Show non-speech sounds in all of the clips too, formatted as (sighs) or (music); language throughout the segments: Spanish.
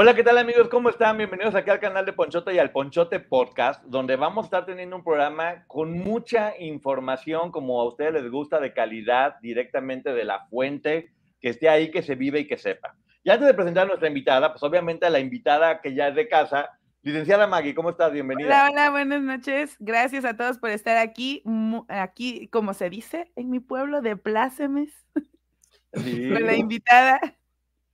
Hola, ¿qué tal amigos? ¿Cómo están? Bienvenidos aquí al canal de Ponchote y al Ponchote Podcast, donde vamos a estar teniendo un programa con mucha información, como a ustedes les gusta, de calidad, directamente de la fuente, que esté ahí, que se vive y que sepa. Y antes de presentar a nuestra invitada, pues obviamente a la invitada que ya es de casa, licenciada Maggie, ¿cómo estás? Bienvenida. Hola, hola, buenas noches. Gracias a todos por estar aquí, aquí, como se dice en mi pueblo, de plácemes, sí. con la invitada.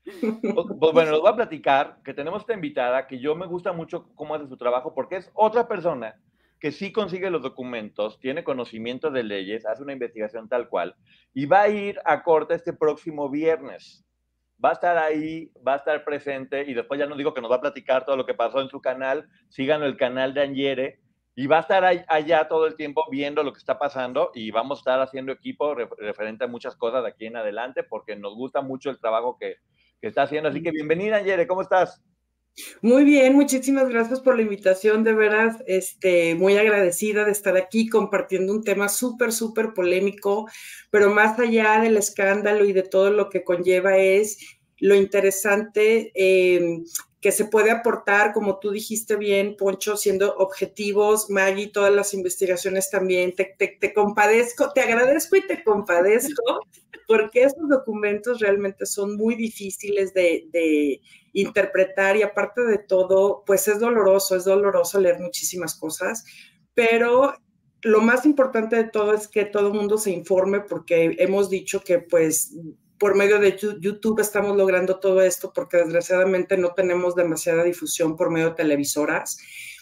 Pues, bueno, les voy a platicar que tenemos esta invitada que yo me gusta mucho cómo hace su trabajo porque es otra persona que sí consigue los documentos, tiene conocimiento de leyes, hace una investigación tal cual y va a ir a corte este próximo viernes. Va a estar ahí, va a estar presente y después ya no digo que nos va a platicar todo lo que pasó en su canal, sigan el canal de Angere y va a estar allá todo el tiempo viendo lo que está pasando y vamos a estar haciendo equipo referente a muchas cosas de aquí en adelante porque nos gusta mucho el trabajo que, que está haciendo. Así que bienvenida, Yere, ¿cómo estás? Muy bien, muchísimas gracias por la invitación, de veras, este, muy agradecida de estar aquí compartiendo un tema súper, súper polémico, pero más allá del escándalo y de todo lo que conlleva es lo interesante eh, que se puede aportar, como tú dijiste bien, Poncho, siendo objetivos, Maggie, todas las investigaciones también, te, te, te compadezco, te agradezco y te compadezco, (laughs) porque esos documentos realmente son muy difíciles de, de interpretar y aparte de todo, pues es doloroso, es doloroso leer muchísimas cosas, pero lo más importante de todo es que todo el mundo se informe porque hemos dicho que pues por medio de YouTube estamos logrando todo esto porque desgraciadamente no tenemos demasiada difusión por medio de televisoras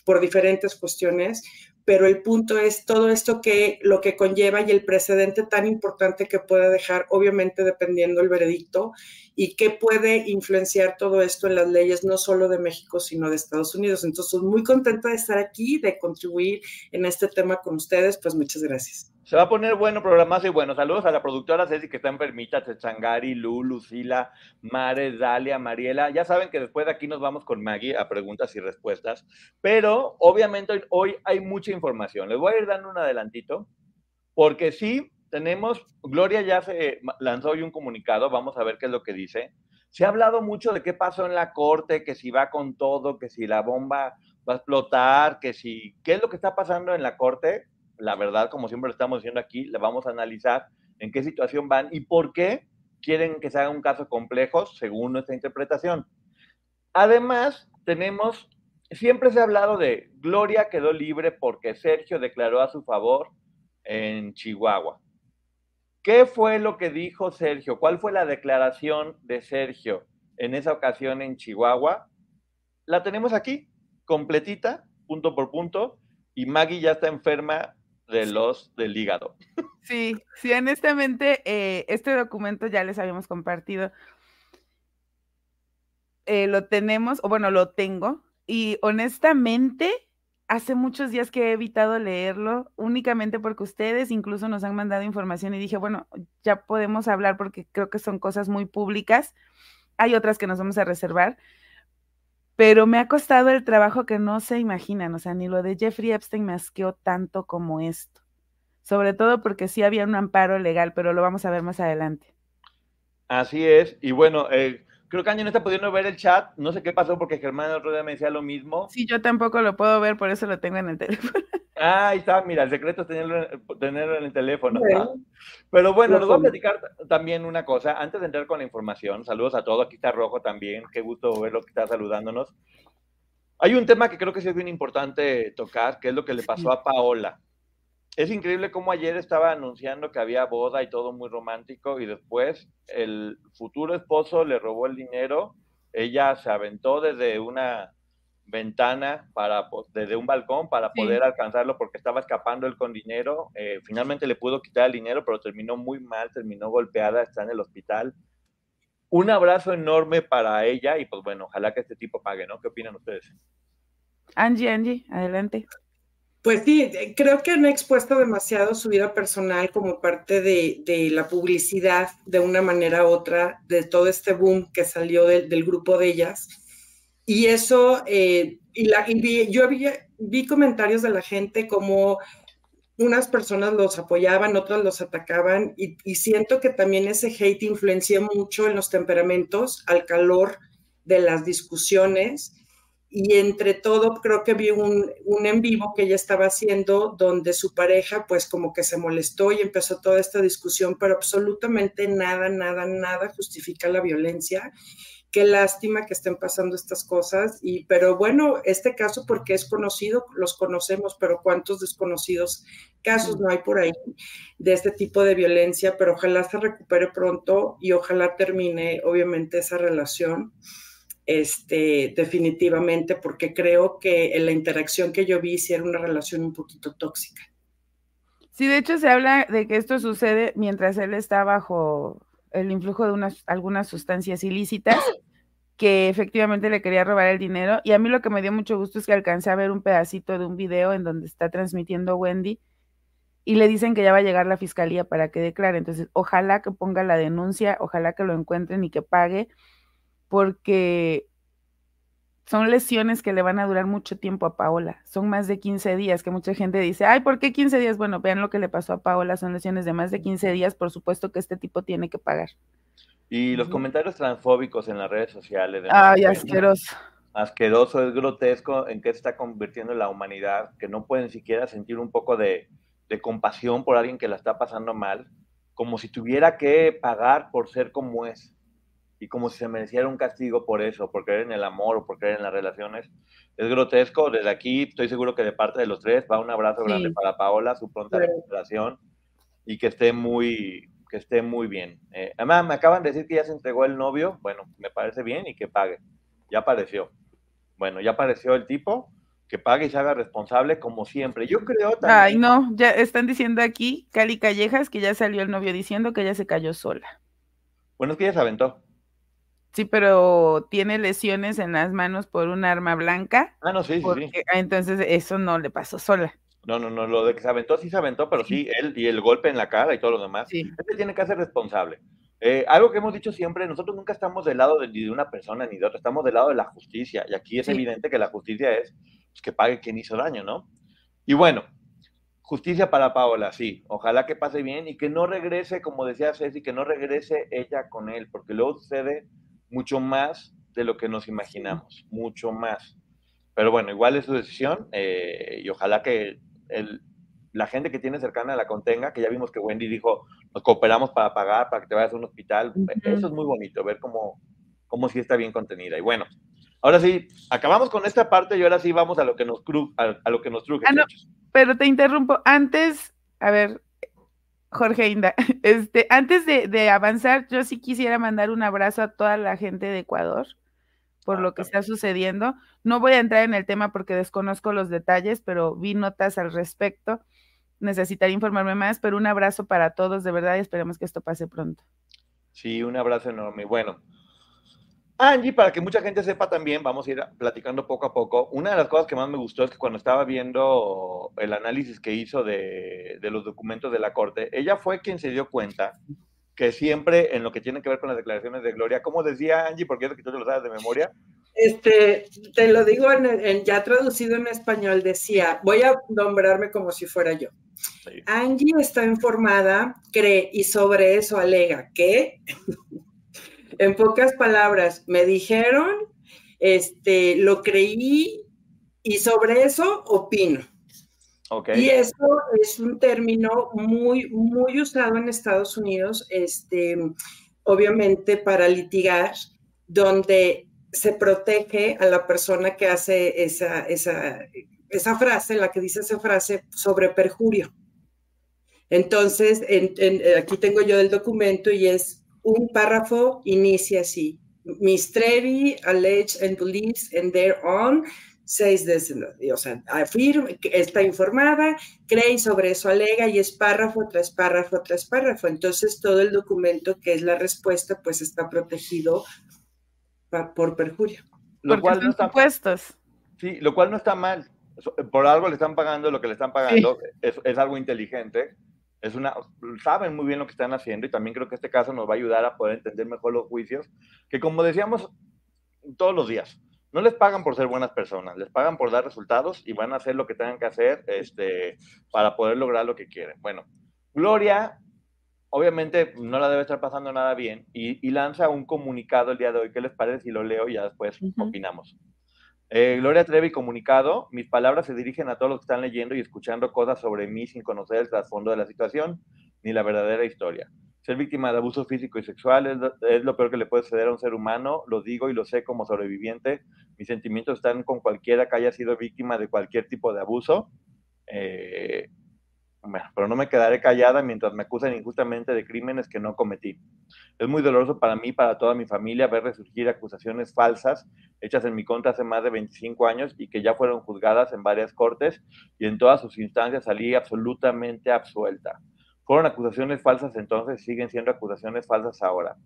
por diferentes cuestiones, pero el punto es todo esto que lo que conlleva y el precedente tan importante que puede dejar, obviamente dependiendo el veredicto, y qué puede influenciar todo esto en las leyes, no solo de México, sino de Estados Unidos. Entonces, muy contenta de estar aquí, de contribuir en este tema con ustedes, pues muchas gracias. Se va a poner bueno programazo y bueno, saludos a la productora Ceci que está enfermita, Techangari, Lu, Lucila, Mare, Dalia, Mariela. Ya saben que después de aquí nos vamos con Maggie a preguntas y respuestas, pero obviamente hoy hay mucha información. Les voy a ir dando un adelantito, porque sí, tenemos, Gloria ya se lanzó hoy un comunicado, vamos a ver qué es lo que dice. Se ha hablado mucho de qué pasó en la corte, que si va con todo, que si la bomba va a explotar, que si, qué es lo que está pasando en la corte la verdad, como siempre lo estamos diciendo aquí, le vamos a analizar en qué situación van y por qué quieren que se haga un caso complejo según nuestra interpretación. Además, tenemos, siempre se ha hablado de Gloria quedó libre porque Sergio declaró a su favor en Chihuahua. ¿Qué fue lo que dijo Sergio? ¿Cuál fue la declaración de Sergio en esa ocasión en Chihuahua? La tenemos aquí, completita, punto por punto, y Maggie ya está enferma de los del hígado. Sí, sí, honestamente, eh, este documento ya les habíamos compartido. Eh, lo tenemos, o bueno, lo tengo, y honestamente, hace muchos días que he evitado leerlo, únicamente porque ustedes incluso nos han mandado información y dije, bueno, ya podemos hablar porque creo que son cosas muy públicas. Hay otras que nos vamos a reservar, pero me ha costado el trabajo que no se imaginan, o sea, ni lo de Jeffrey Epstein me asqueó tanto como esto, sobre todo porque sí había un amparo legal, pero lo vamos a ver más adelante. Así es, y bueno, eh, creo que Angie no está pudiendo ver el chat. No sé qué pasó porque Germán el otro día me decía lo mismo. Sí, yo tampoco lo puedo ver, por eso lo tengo en el (laughs) teléfono. Ah, ahí está, mira, el secreto es tenerlo, tenerlo en el teléfono. (laughs) Pero bueno, les voy a platicar también una cosa. Antes de entrar con la información, saludos a todos. Aquí está Rojo también. Qué gusto verlo que está saludándonos. Hay un tema que creo que sí es bien importante tocar, que es lo que le pasó a Paola es increíble cómo ayer estaba anunciando que había boda y todo muy romántico y después el futuro esposo le robó el dinero, ella se aventó desde una ventana para desde un balcón para poder alcanzarlo porque estaba escapando él con dinero. Eh, finalmente le pudo quitar el dinero, pero terminó muy mal, terminó golpeada, está en el hospital. Un abrazo enorme para ella y pues bueno, ojalá que este tipo pague, ¿no? ¿Qué opinan ustedes? Angie, Angie, adelante. Pues sí, creo que han expuesto demasiado su vida personal como parte de, la publicidad de una manera u otra de todo este boom que salió del grupo de ellas. Y eso, eh, y, la, yo vi, vi comentarios de la gente como unas personas los apoyaban, otras los atacaban, y, siento que también ese hate influencia mucho en los temperamentos, al calor de las discusiones y entre todo creo que vi un, un, en vivo que ella estaba haciendo donde su pareja pues como que se molestó y empezó toda esta discusión, pero absolutamente nada, nada, nada justifica la violencia. Qué lástima que estén pasando estas cosas, y, pero bueno, este caso porque es conocido, los conocemos, pero cuántos desconocidos casos no hay por ahí de este tipo de violencia, pero ojalá se recupere pronto y ojalá termine obviamente esa relación este, definitivamente, porque creo que en la interacción que yo vi sí era una relación un poquito tóxica. Sí, de hecho se habla de que esto sucede mientras él está bajo el influjo de unas, algunas sustancias ilícitas, (gasps) que efectivamente le quería robar el dinero. Y a mí lo que me dio mucho gusto es que alcancé a ver un pedacito de un video en donde está transmitiendo Wendy y le dicen que ya va a llegar la fiscalía para que declare. Entonces, ojalá que ponga la denuncia, ojalá que lo encuentren y que pague porque son lesiones que le van a durar mucho tiempo a Paola. Son más de 15 días, que mucha gente dice, ay, ¿por qué 15 días? Bueno, vean lo que le pasó a Paola, son lesiones de más de 15 días, por supuesto que este tipo tiene que pagar. Y los comentarios transfóbicos en las redes sociales. Ay, asqueroso. Asqueroso, es grotesco en qué se está convirtiendo la humanidad, que no pueden siquiera sentir un poco de, de compasión por alguien que la está pasando mal, como si tuviera que pagar por ser como es y como si se mereciera un castigo por eso, por creer en el amor o por creer en las relaciones. Es grotesco. Desde aquí estoy seguro que de parte de los tres va un abrazo grande para Paola, su pronta recuperación y que esté muy, que esté muy bien. Eh, además, me acaban de decir que ya se entregó el novio. Bueno, me parece bien y que pague. Ya apareció. Bueno, ya apareció el tipo. Que pague y se haga responsable como siempre. Yo creo también. Ay, no, ya están diciendo aquí, Cali Callejas, que ya salió el novio diciendo que ella se cayó sola. Bueno, es que ella se aventó. Sí, pero tiene lesiones en las manos por un arma blanca. Ah, no, sí, sí, ah, Entonces eso no le pasó sola. No, no, no, lo de que se aventó sí se aventó, pero sí, él y el golpe en la cara y todo lo demás. Sí. Él tiene que ser responsable. Eh, algo que hemos dicho siempre, nosotros nunca estamos del lado de, ni de una persona ni de otra, estamos del lado de la justicia. Y aquí es evidente que la justicia es pues, que pague quien hizo daño, ¿no? Y bueno, justicia para Paola, sí. Ojalá que pase bien y que no regrese, como decía Ceci, que no regrese ella con él, porque luego sucede mucho más de lo que nos imaginamos, mucho más. Pero bueno, igual es su decisión eh, y ojalá que el, la gente que tiene cercana la contenga, que ya vimos que Wendy dijo, nos cooperamos para pagar, para que te vayas a un hospital. Eso es muy bonito, ver cómo, cómo sí está bien contenida. Y bueno, ahora sí, acabamos con esta parte y ahora sí vamos a lo que nos, a, lo que nos truje. Ah, pero te interrumpo. Antes, a ver, Jorge Inda, (laughs) este, antes de, avanzar, yo sí quisiera mandar un abrazo a toda la gente de Ecuador por lo que está sucediendo. No voy a entrar en el tema porque desconozco los detalles, pero vi notas al respecto. Necesitaría informarme más, pero un abrazo para todos, de verdad, y esperemos que esto pase pronto. Sí, un abrazo enorme. Bueno, Angie, para que mucha gente sepa también, vamos a ir platicando poco a poco. Una de las cosas que más me gustó es que cuando estaba viendo el análisis que hizo de, los documentos de la Corte, ella fue quien se dio cuenta que siempre en lo que tiene que ver con las declaraciones de Gloria, ¿cómo decía Angie? Porque es que tú te lo sabes de memoria. Este, te lo digo en, ya traducido en español, decía, voy a nombrarme como si fuera yo. Angie está informada, cree y sobre eso alega que En pocas palabras, me dijeron, este, lo creí y sobre eso opino. Y eso es un término muy, muy usado en Estados Unidos, este, obviamente para litigar, donde se protege a la persona que hace esa, esa, esa frase, la que dice esa frase sobre perjurio. Entonces, aquí tengo yo el documento y es un párrafo, inicia así. Miss Trevi alleged and believes and thereon seis de, o sea, afirma, está informada, cree y sobre eso alega y es párrafo tras párrafo tras párrafo. Entonces todo el documento que es la respuesta pues está protegido por perjurio. Lo cual no está, puestos. Sí, lo cual no está mal. Por algo le están pagando lo que le están pagando, es, es, algo inteligente. Es una, saben muy bien lo que están haciendo y también creo que este caso nos va a ayudar a poder entender mejor los juicios, que como decíamos todos los días, no les pagan por ser buenas personas, les pagan por dar resultados y van a hacer lo que tengan que hacer este, para poder lograr lo que quieren. Bueno, Gloria obviamente no la debe estar pasando nada bien y, lanza un comunicado el día de hoy. ¿Qué les parece si lo leo y ya después opinamos? Eh, Gloria Trevi comunicado, mis palabras se dirigen a todos los que están leyendo y escuchando cosas sobre mí sin conocer el trasfondo de la situación ni la verdadera historia. Ser víctima de abuso físico y sexual es lo, peor que le puede suceder a un ser humano, lo digo y lo sé como sobreviviente. Mis sentimientos están con cualquiera que haya sido víctima de cualquier tipo de abuso. Eh, pero no me quedaré callada mientras me acusan injustamente de crímenes que no cometí. Es muy doloroso para mí y para toda mi familia ver resurgir acusaciones falsas hechas en mi contra hace más de 25 años y que ya fueron juzgadas en varias cortes y en todas sus instancias salí absolutamente absuelta. Fueron acusaciones falsas entonces, siguen siendo acusaciones falsas ahora.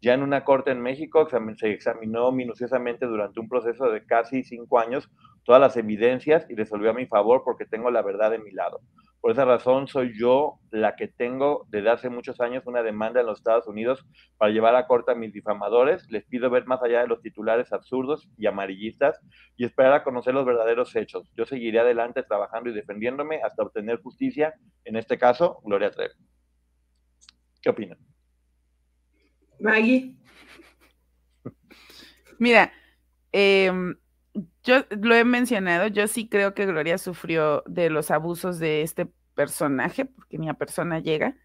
Ya en una corte en México se examinó minuciosamente durante un proceso de casi cinco años todas las evidencias y resolvió a mi favor porque tengo la verdad de mi lado. Por esa razón soy yo la que tengo desde hace muchos años una demanda en los Estados Unidos para llevar a corte a mis difamadores. Les pido ver más allá de los titulares absurdos y amarillistas y esperar a conocer los verdaderos hechos. Yo seguiré adelante trabajando y defendiéndome hasta obtener justicia, en este caso, Gloria Trevi. ¿Qué opinan? Maggie. Mira, eh, yo lo he mencionado, yo sí creo que Gloria sufrió de los abusos de este personaje, porque mi persona llega,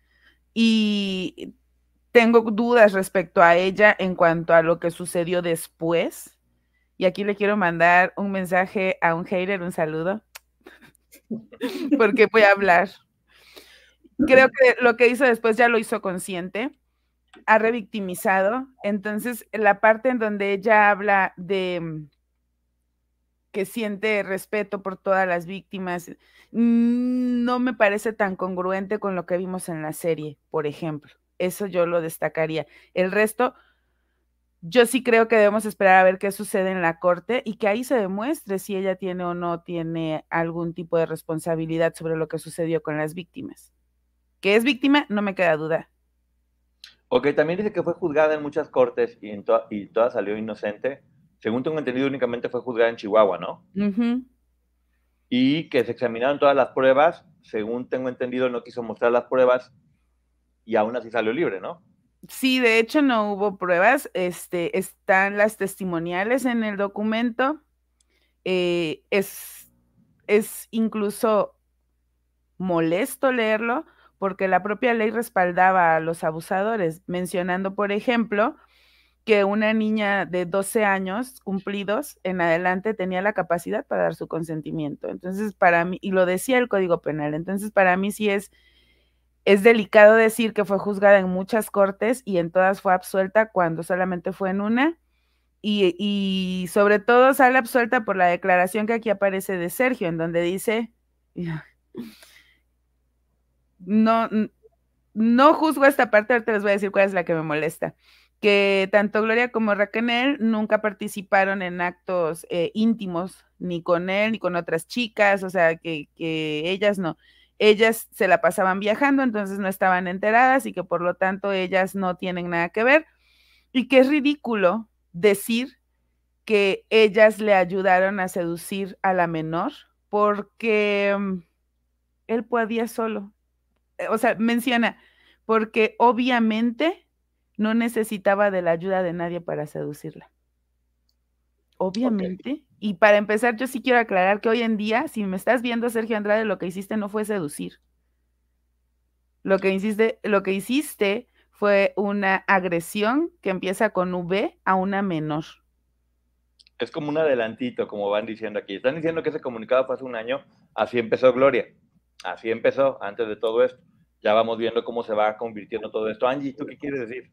y tengo dudas respecto a ella en cuanto a lo que sucedió después. Y aquí le quiero mandar un mensaje a un hater, un saludo, (laughs) porque voy a hablar. Creo que lo que hizo después ya lo hizo consciente, ha revictimizado. Entonces, la parte en donde ella habla de que siente respeto por todas las víctimas, mm, no me parece tan congruente con lo que vimos en la serie, por ejemplo. Eso yo lo destacaría. El resto, yo sí creo que debemos esperar a ver qué sucede en la corte y que ahí se demuestre si ella tiene o no tiene algún tipo de responsabilidad sobre lo que sucedió con las víctimas. Que es víctima, no me queda duda. Ok, también dice que fue juzgada en muchas cortes y, en y toda salió inocente según tengo entendido, únicamente fue juzgada en Chihuahua, ¿no? Y que se examinaron todas las pruebas, según tengo entendido, no quiso mostrar las pruebas y aún así salió libre, ¿no? Sí, de hecho no hubo pruebas, este, están las testimoniales en el documento, eh, es, es incluso molesto leerlo porque la propia ley respaldaba a los abusadores, mencionando, por ejemplo, que una niña de 12 años cumplidos en adelante tenía la capacidad para dar su consentimiento. Entonces, para mí, y lo decía el Código Penal, entonces para mí sí es, es delicado decir que fue juzgada en muchas cortes y en todas fue absuelta cuando solamente fue en una. Y, y sobre todo sale absuelta por la declaración que aquí aparece de Sergio, en donde dice, no, no juzgo esta parte, ahorita les voy a decir cuál es la que me molesta que tanto Gloria como Raquel nunca participaron en actos eh, íntimos, ni con él, ni con otras chicas, o sea, que, que, ellas no. Ellas se la pasaban viajando, entonces no estaban enteradas y que por lo tanto ellas no tienen nada que ver. Y que es ridículo decir que ellas le ayudaron a seducir a la menor porque mm, él podía solo. O sea, menciona, porque obviamente no necesitaba de la ayuda de nadie para seducirla. Obviamente. Y para empezar, yo sí quiero aclarar que hoy en día, si me estás viendo, Sergio Andrade, lo que hiciste no fue seducir. Lo que hiciste, lo que hiciste fue una agresión que empieza con V a una menor. Es como un adelantito, como van diciendo aquí. Están diciendo que ese comunicado fue hace un año, así empezó Gloria. Así empezó antes de todo esto. Ya vamos viendo cómo se va convirtiendo todo esto. Angie, ¿tú qué quieres decir?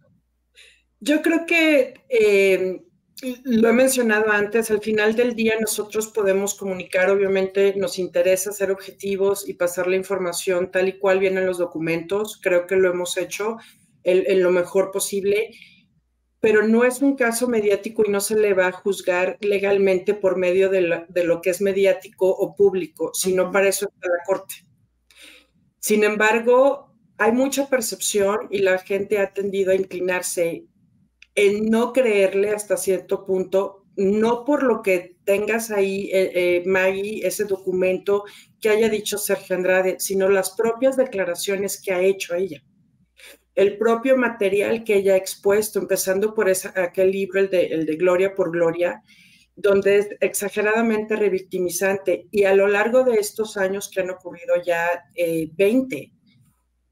Yo creo que eh, lo he mencionado antes, al final del día nosotros podemos comunicar, obviamente nos interesa ser objetivos y pasar la información tal y cual vienen los documentos, creo que lo hemos hecho en, lo mejor posible, pero no es un caso mediático y no se le va a juzgar legalmente por medio de, de lo que es mediático o público, sino para eso está la Corte. Sin embargo, hay mucha percepción y la gente ha tendido a inclinarse en no creerle hasta cierto punto, no por lo que tengas ahí, eh, eh, Maggie, ese documento que haya dicho Sergio Andrade, sino las propias declaraciones que ha hecho ella. El propio material que ella ha expuesto, empezando por aquel libro, el de, el de Gloria por Gloria, donde es exageradamente revictimizante. Y a lo largo de estos años que han ocurrido ya 20, eh,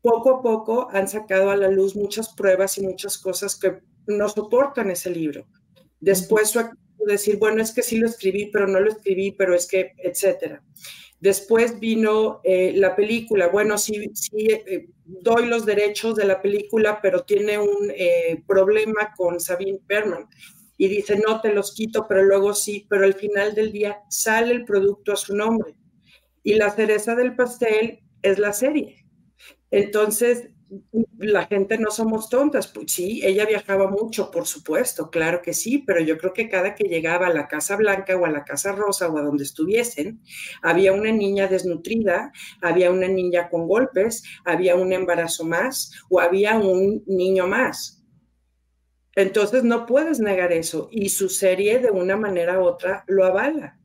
poco a poco han sacado a la luz muchas pruebas y muchas cosas que no soportan ese libro. Después su decir, bueno, es que sí lo escribí, pero no lo escribí, pero es que, etcétera. Después vino eh, la película, bueno, sí, sí eh, doy los derechos de la película, pero tiene un eh, problema con Sabine Berman. Y dice, no te los quito, pero luego sí, pero al final del día sale el producto a su nombre. Y la cereza del pastel es la serie. Entonces, la gente no somos tontas. Pues sí, ella viajaba mucho, por supuesto, claro que sí, pero yo creo que cada que llegaba a la Casa Blanca o a la Casa Rosa o a donde estuviesen, había una niña desnutrida, había una niña con golpes, había un embarazo más o había un niño más. Entonces no puedes negar eso y su serie de una manera u otra lo avala.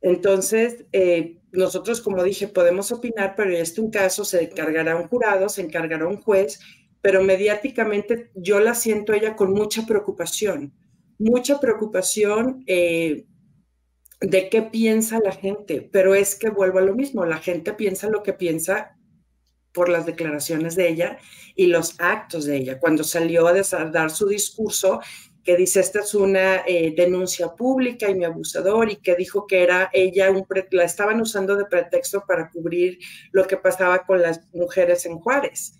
Entonces, eh, nosotros, como dije, podemos opinar, pero este un caso se encargará un jurado, se encargará un juez, pero mediáticamente yo la siento ella con mucha preocupación, mucha preocupación eh, de qué piensa la gente, pero es que vuelvo a lo mismo, la gente piensa lo que piensa por las declaraciones de ella y los actos de ella. Cuando salió a dar su discurso, que dice esta es una eh, denuncia pública y mi abusador y que dijo que era ella, un la estaban usando de pretexto para cubrir lo que pasaba con las mujeres en Juárez.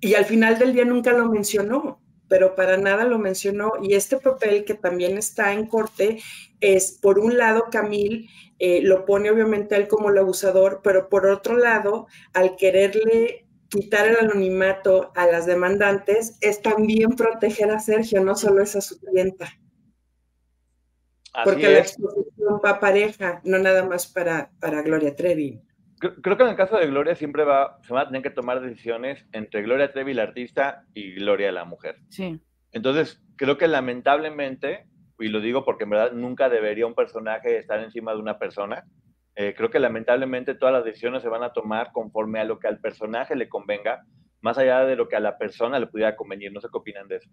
Y al final del día nunca lo mencionó, pero para nada lo mencionó. Y este papel que también está en corte es, por un lado, Camil eh, lo pone obviamente él como el abusador, pero por otro lado, al quererle quitar el anonimato a las demandantes es también proteger a Sergio, no solo es a su clienta. Porque la exposición va pareja, no nada más para, para Gloria Trevi. Creo que en el caso de Gloria siempre va, se van a tener que tomar decisiones entre Gloria Trevi, la artista, y Gloria, la mujer. Sí. Entonces, creo que lamentablemente, y lo digo porque en verdad nunca debería un personaje estar encima de una persona, eh, creo que lamentablemente todas las decisiones se van a tomar conforme a lo que al personaje le convenga, más allá de lo que a la persona le pudiera convenir. No sé qué opinan de eso.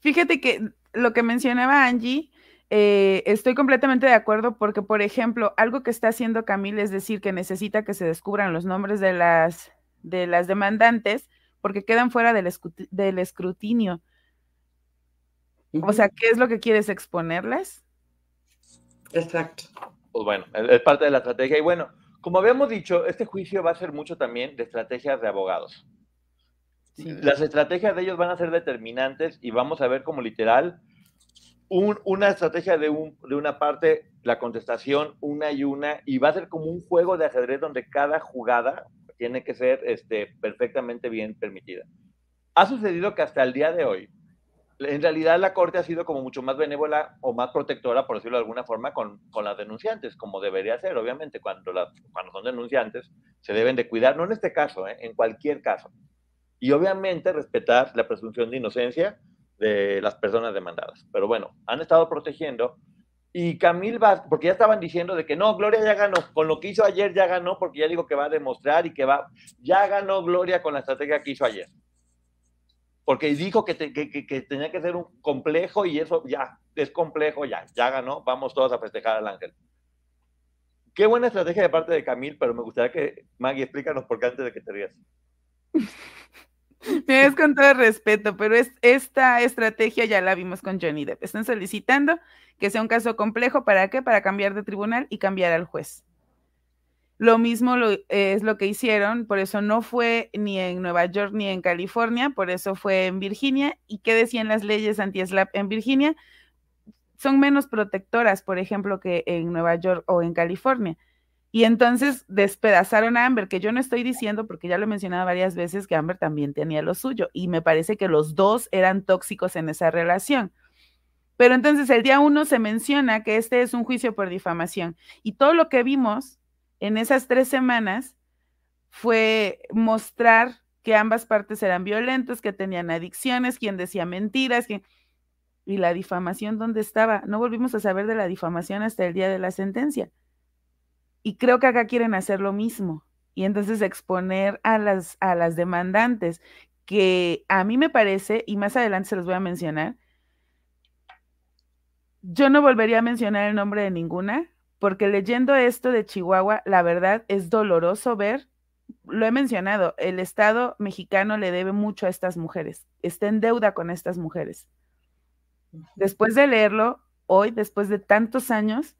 Fíjate que lo que mencionaba Angie, eh, estoy completamente de acuerdo porque, por ejemplo, algo que está haciendo Camille es decir que necesita que se descubran los nombres de las, de las demandantes porque quedan fuera del, del escrutinio. O sea, ¿qué es lo que quieres exponerles? Exacto pues bueno, es parte de la estrategia. Y bueno, como habíamos dicho, este juicio va a ser mucho también de estrategias de abogados. Las estrategias de ellos van a ser determinantes y vamos a ver como literal una estrategia de, un, de una parte, la contestación una y una, y va a ser como un juego de ajedrez donde cada jugada tiene que ser este, perfectamente bien permitida. Ha sucedido que hasta el día de hoy, en realidad la Corte ha sido como mucho más benévola o más protectora, por decirlo de alguna forma, con, con las denunciantes, como debería ser, obviamente, cuando, cuando son denunciantes, se deben de cuidar, no en este caso, ¿eh? en cualquier caso. Y obviamente respetar la presunción de inocencia de las personas demandadas. Pero bueno, han estado protegiendo. Y Camil va, porque ya estaban diciendo de que no, Gloria ya ganó, con lo que hizo ayer ya ganó, porque ya digo que va a demostrar y que va, ya ganó Gloria con la estrategia que hizo ayer. Porque dijo que, tenía que ser un complejo y eso ya, es complejo, ya, ya ganó, vamos todos a festejar al ángel. Qué buena estrategia de parte de Camil, pero me gustaría que, Maggie, explícanos por qué antes de que te rías. Me es con todo respeto, pero es, esta estrategia ya la vimos con Johnny Depp. Están solicitando que sea un caso complejo, ¿para qué? Para cambiar de tribunal y cambiar al juez. Lo mismo es lo que hicieron, por eso no fue ni en Nueva York ni en California, por eso fue en Virginia. ¿Y qué decían las leyes anti-SLAP en Virginia? Son menos protectoras, por ejemplo, que en Nueva York o en California. Y entonces despedazaron a Amber, que yo no estoy diciendo, porque ya lo he mencionado varias veces, que Amber también tenía lo suyo. Y me parece que los dos eran tóxicos en esa relación. Pero entonces el día uno se menciona que este es un juicio por difamación. Y todo lo que vimos en esas tres semanas fue mostrar que ambas partes eran violentos, que tenían adicciones, quien decía mentiras, y la difamación, ¿dónde estaba? No volvimos a saber de la difamación hasta el día de la sentencia. Y creo que acá quieren hacer lo mismo. Y entonces exponer a las, a las demandantes, que a mí me parece, y más adelante se los voy a mencionar, yo no volvería a mencionar el nombre de ninguna, porque leyendo esto de Chihuahua, la verdad es doloroso ver, lo he mencionado, el Estado mexicano le debe mucho a estas mujeres, está en deuda con estas mujeres. Después de leerlo, hoy, después de tantos años,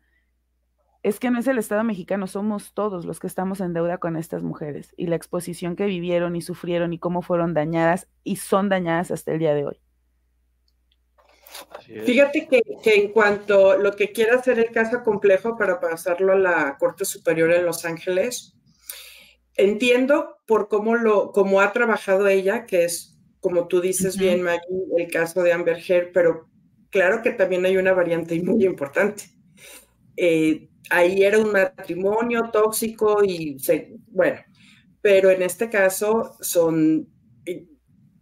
es que no es el Estado mexicano, somos todos los que estamos en deuda con estas mujeres y la exposición que vivieron y sufrieron y cómo fueron dañadas y son dañadas hasta el día de hoy. Fíjate que, en cuanto a lo que quiera hacer el caso complejo para pasarlo a la Corte Superior en Los Ángeles, entiendo por cómo lo, cómo ha trabajado ella, que es, como tú dices bien, Maggie, el caso de Amber Heard, pero claro que también hay una variante muy importante. Eh, ahí era un matrimonio tóxico y bueno, pero en este caso son eh,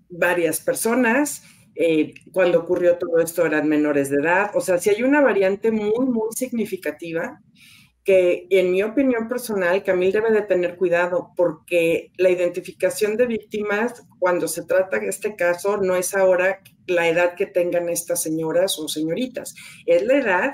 varias personas eh, cuando ocurrió todo esto eran menores de edad. O sea, si hay una variante muy, muy significativa que en mi opinión personal, Camil debe de tener cuidado porque la identificación de víctimas, cuando se trata de este caso, no es ahora la edad que tengan estas señoras o señoritas, es la edad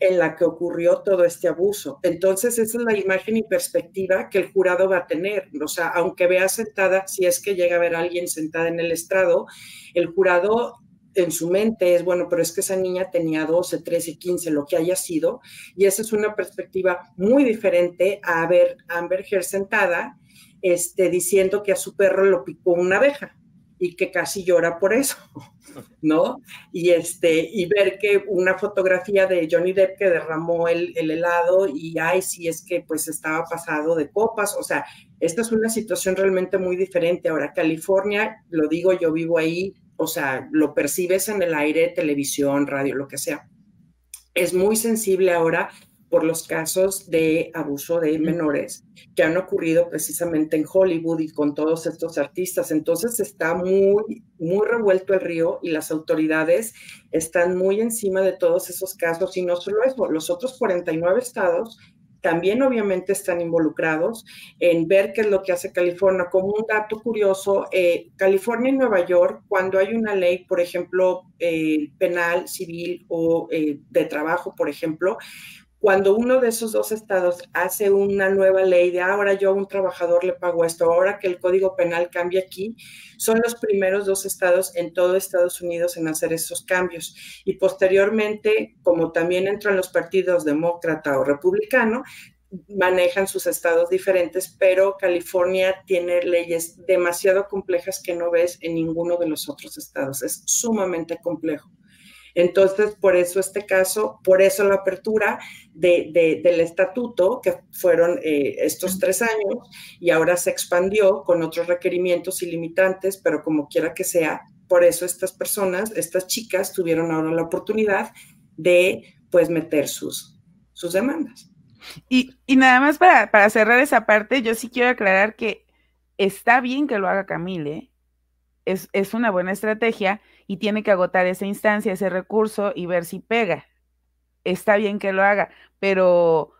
en la que ocurrió todo este abuso. Entonces, esa es la imagen y perspectiva que el jurado va a tener. O sea, aunque vea sentada, si es que llega a ver a alguien sentada en el estrado, el jurado en su mente es, bueno, pero es que esa niña tenía 12, 13, 15, lo que haya sido, y esa es una perspectiva muy diferente a ver a Amber Heard sentada este, diciendo que a su perro lo picó una abeja y que casi llora por eso, (laughs) ¿no? Y, este, y ver que una fotografía de Johnny Depp que derramó el, el helado y, ay, sí, es que pues estaba pasado de copas, o sea, esta es una situación realmente muy diferente. Ahora, California, lo digo, yo vivo ahí, o sea, lo percibes en el aire, televisión, radio, lo que sea. Es muy sensible ahora por los casos de abuso de menores que han ocurrido precisamente en Hollywood y con todos estos artistas. Entonces está muy, muy revuelto el río y las autoridades están muy encima de todos esos casos y no solo eso, los otros 49 estados también obviamente están involucrados en ver qué es lo que hace California. Como un dato curioso, eh, California y Nueva York, cuando hay una ley, por ejemplo, eh, penal, civil o eh, de trabajo, por ejemplo, cuando uno de esos dos estados hace una nueva ley de ahora yo a un trabajador le pago esto, ahora que el código penal cambia aquí, son los primeros dos estados en todo Estados Unidos en hacer esos cambios. Y posteriormente, como también entran los partidos demócrata o republicano, manejan sus estados diferentes, pero California tiene leyes demasiado complejas que no ves en ninguno de los otros estados. Es sumamente complejo. Entonces, por eso este caso, por eso la apertura del estatuto, que fueron eh, estos tres años, y ahora se expandió con otros requerimientos ilimitantes, pero como quiera que sea, por eso estas personas, estas chicas, tuvieron ahora la oportunidad de, pues, meter sus, sus demandas. Y, nada más para, para cerrar esa parte, yo sí quiero aclarar que está bien que lo haga Camille, es, es, una buena estrategia y tiene que agotar esa instancia, ese recurso y ver si pega. Está bien que lo haga, pero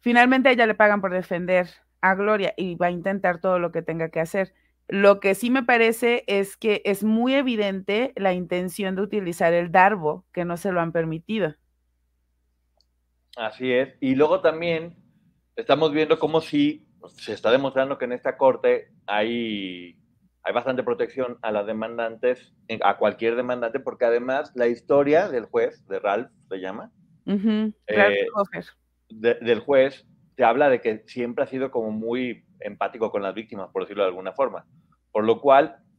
finalmente a ella le pagan por defender a Gloria y va a intentar todo lo que tenga que hacer. Lo que sí me parece es que es muy evidente la intención de utilizar el Darbo, que no se lo han permitido. Así es. Y luego también estamos viendo cómo si se está demostrando que en esta corte hay, hay bastante protección a las demandantes, a cualquier demandante, porque además la historia del juez, de Ralph se llama, eh, del juez, te habla de que siempre ha sido como muy empático con las víctimas, por decirlo de alguna forma. Por lo cual,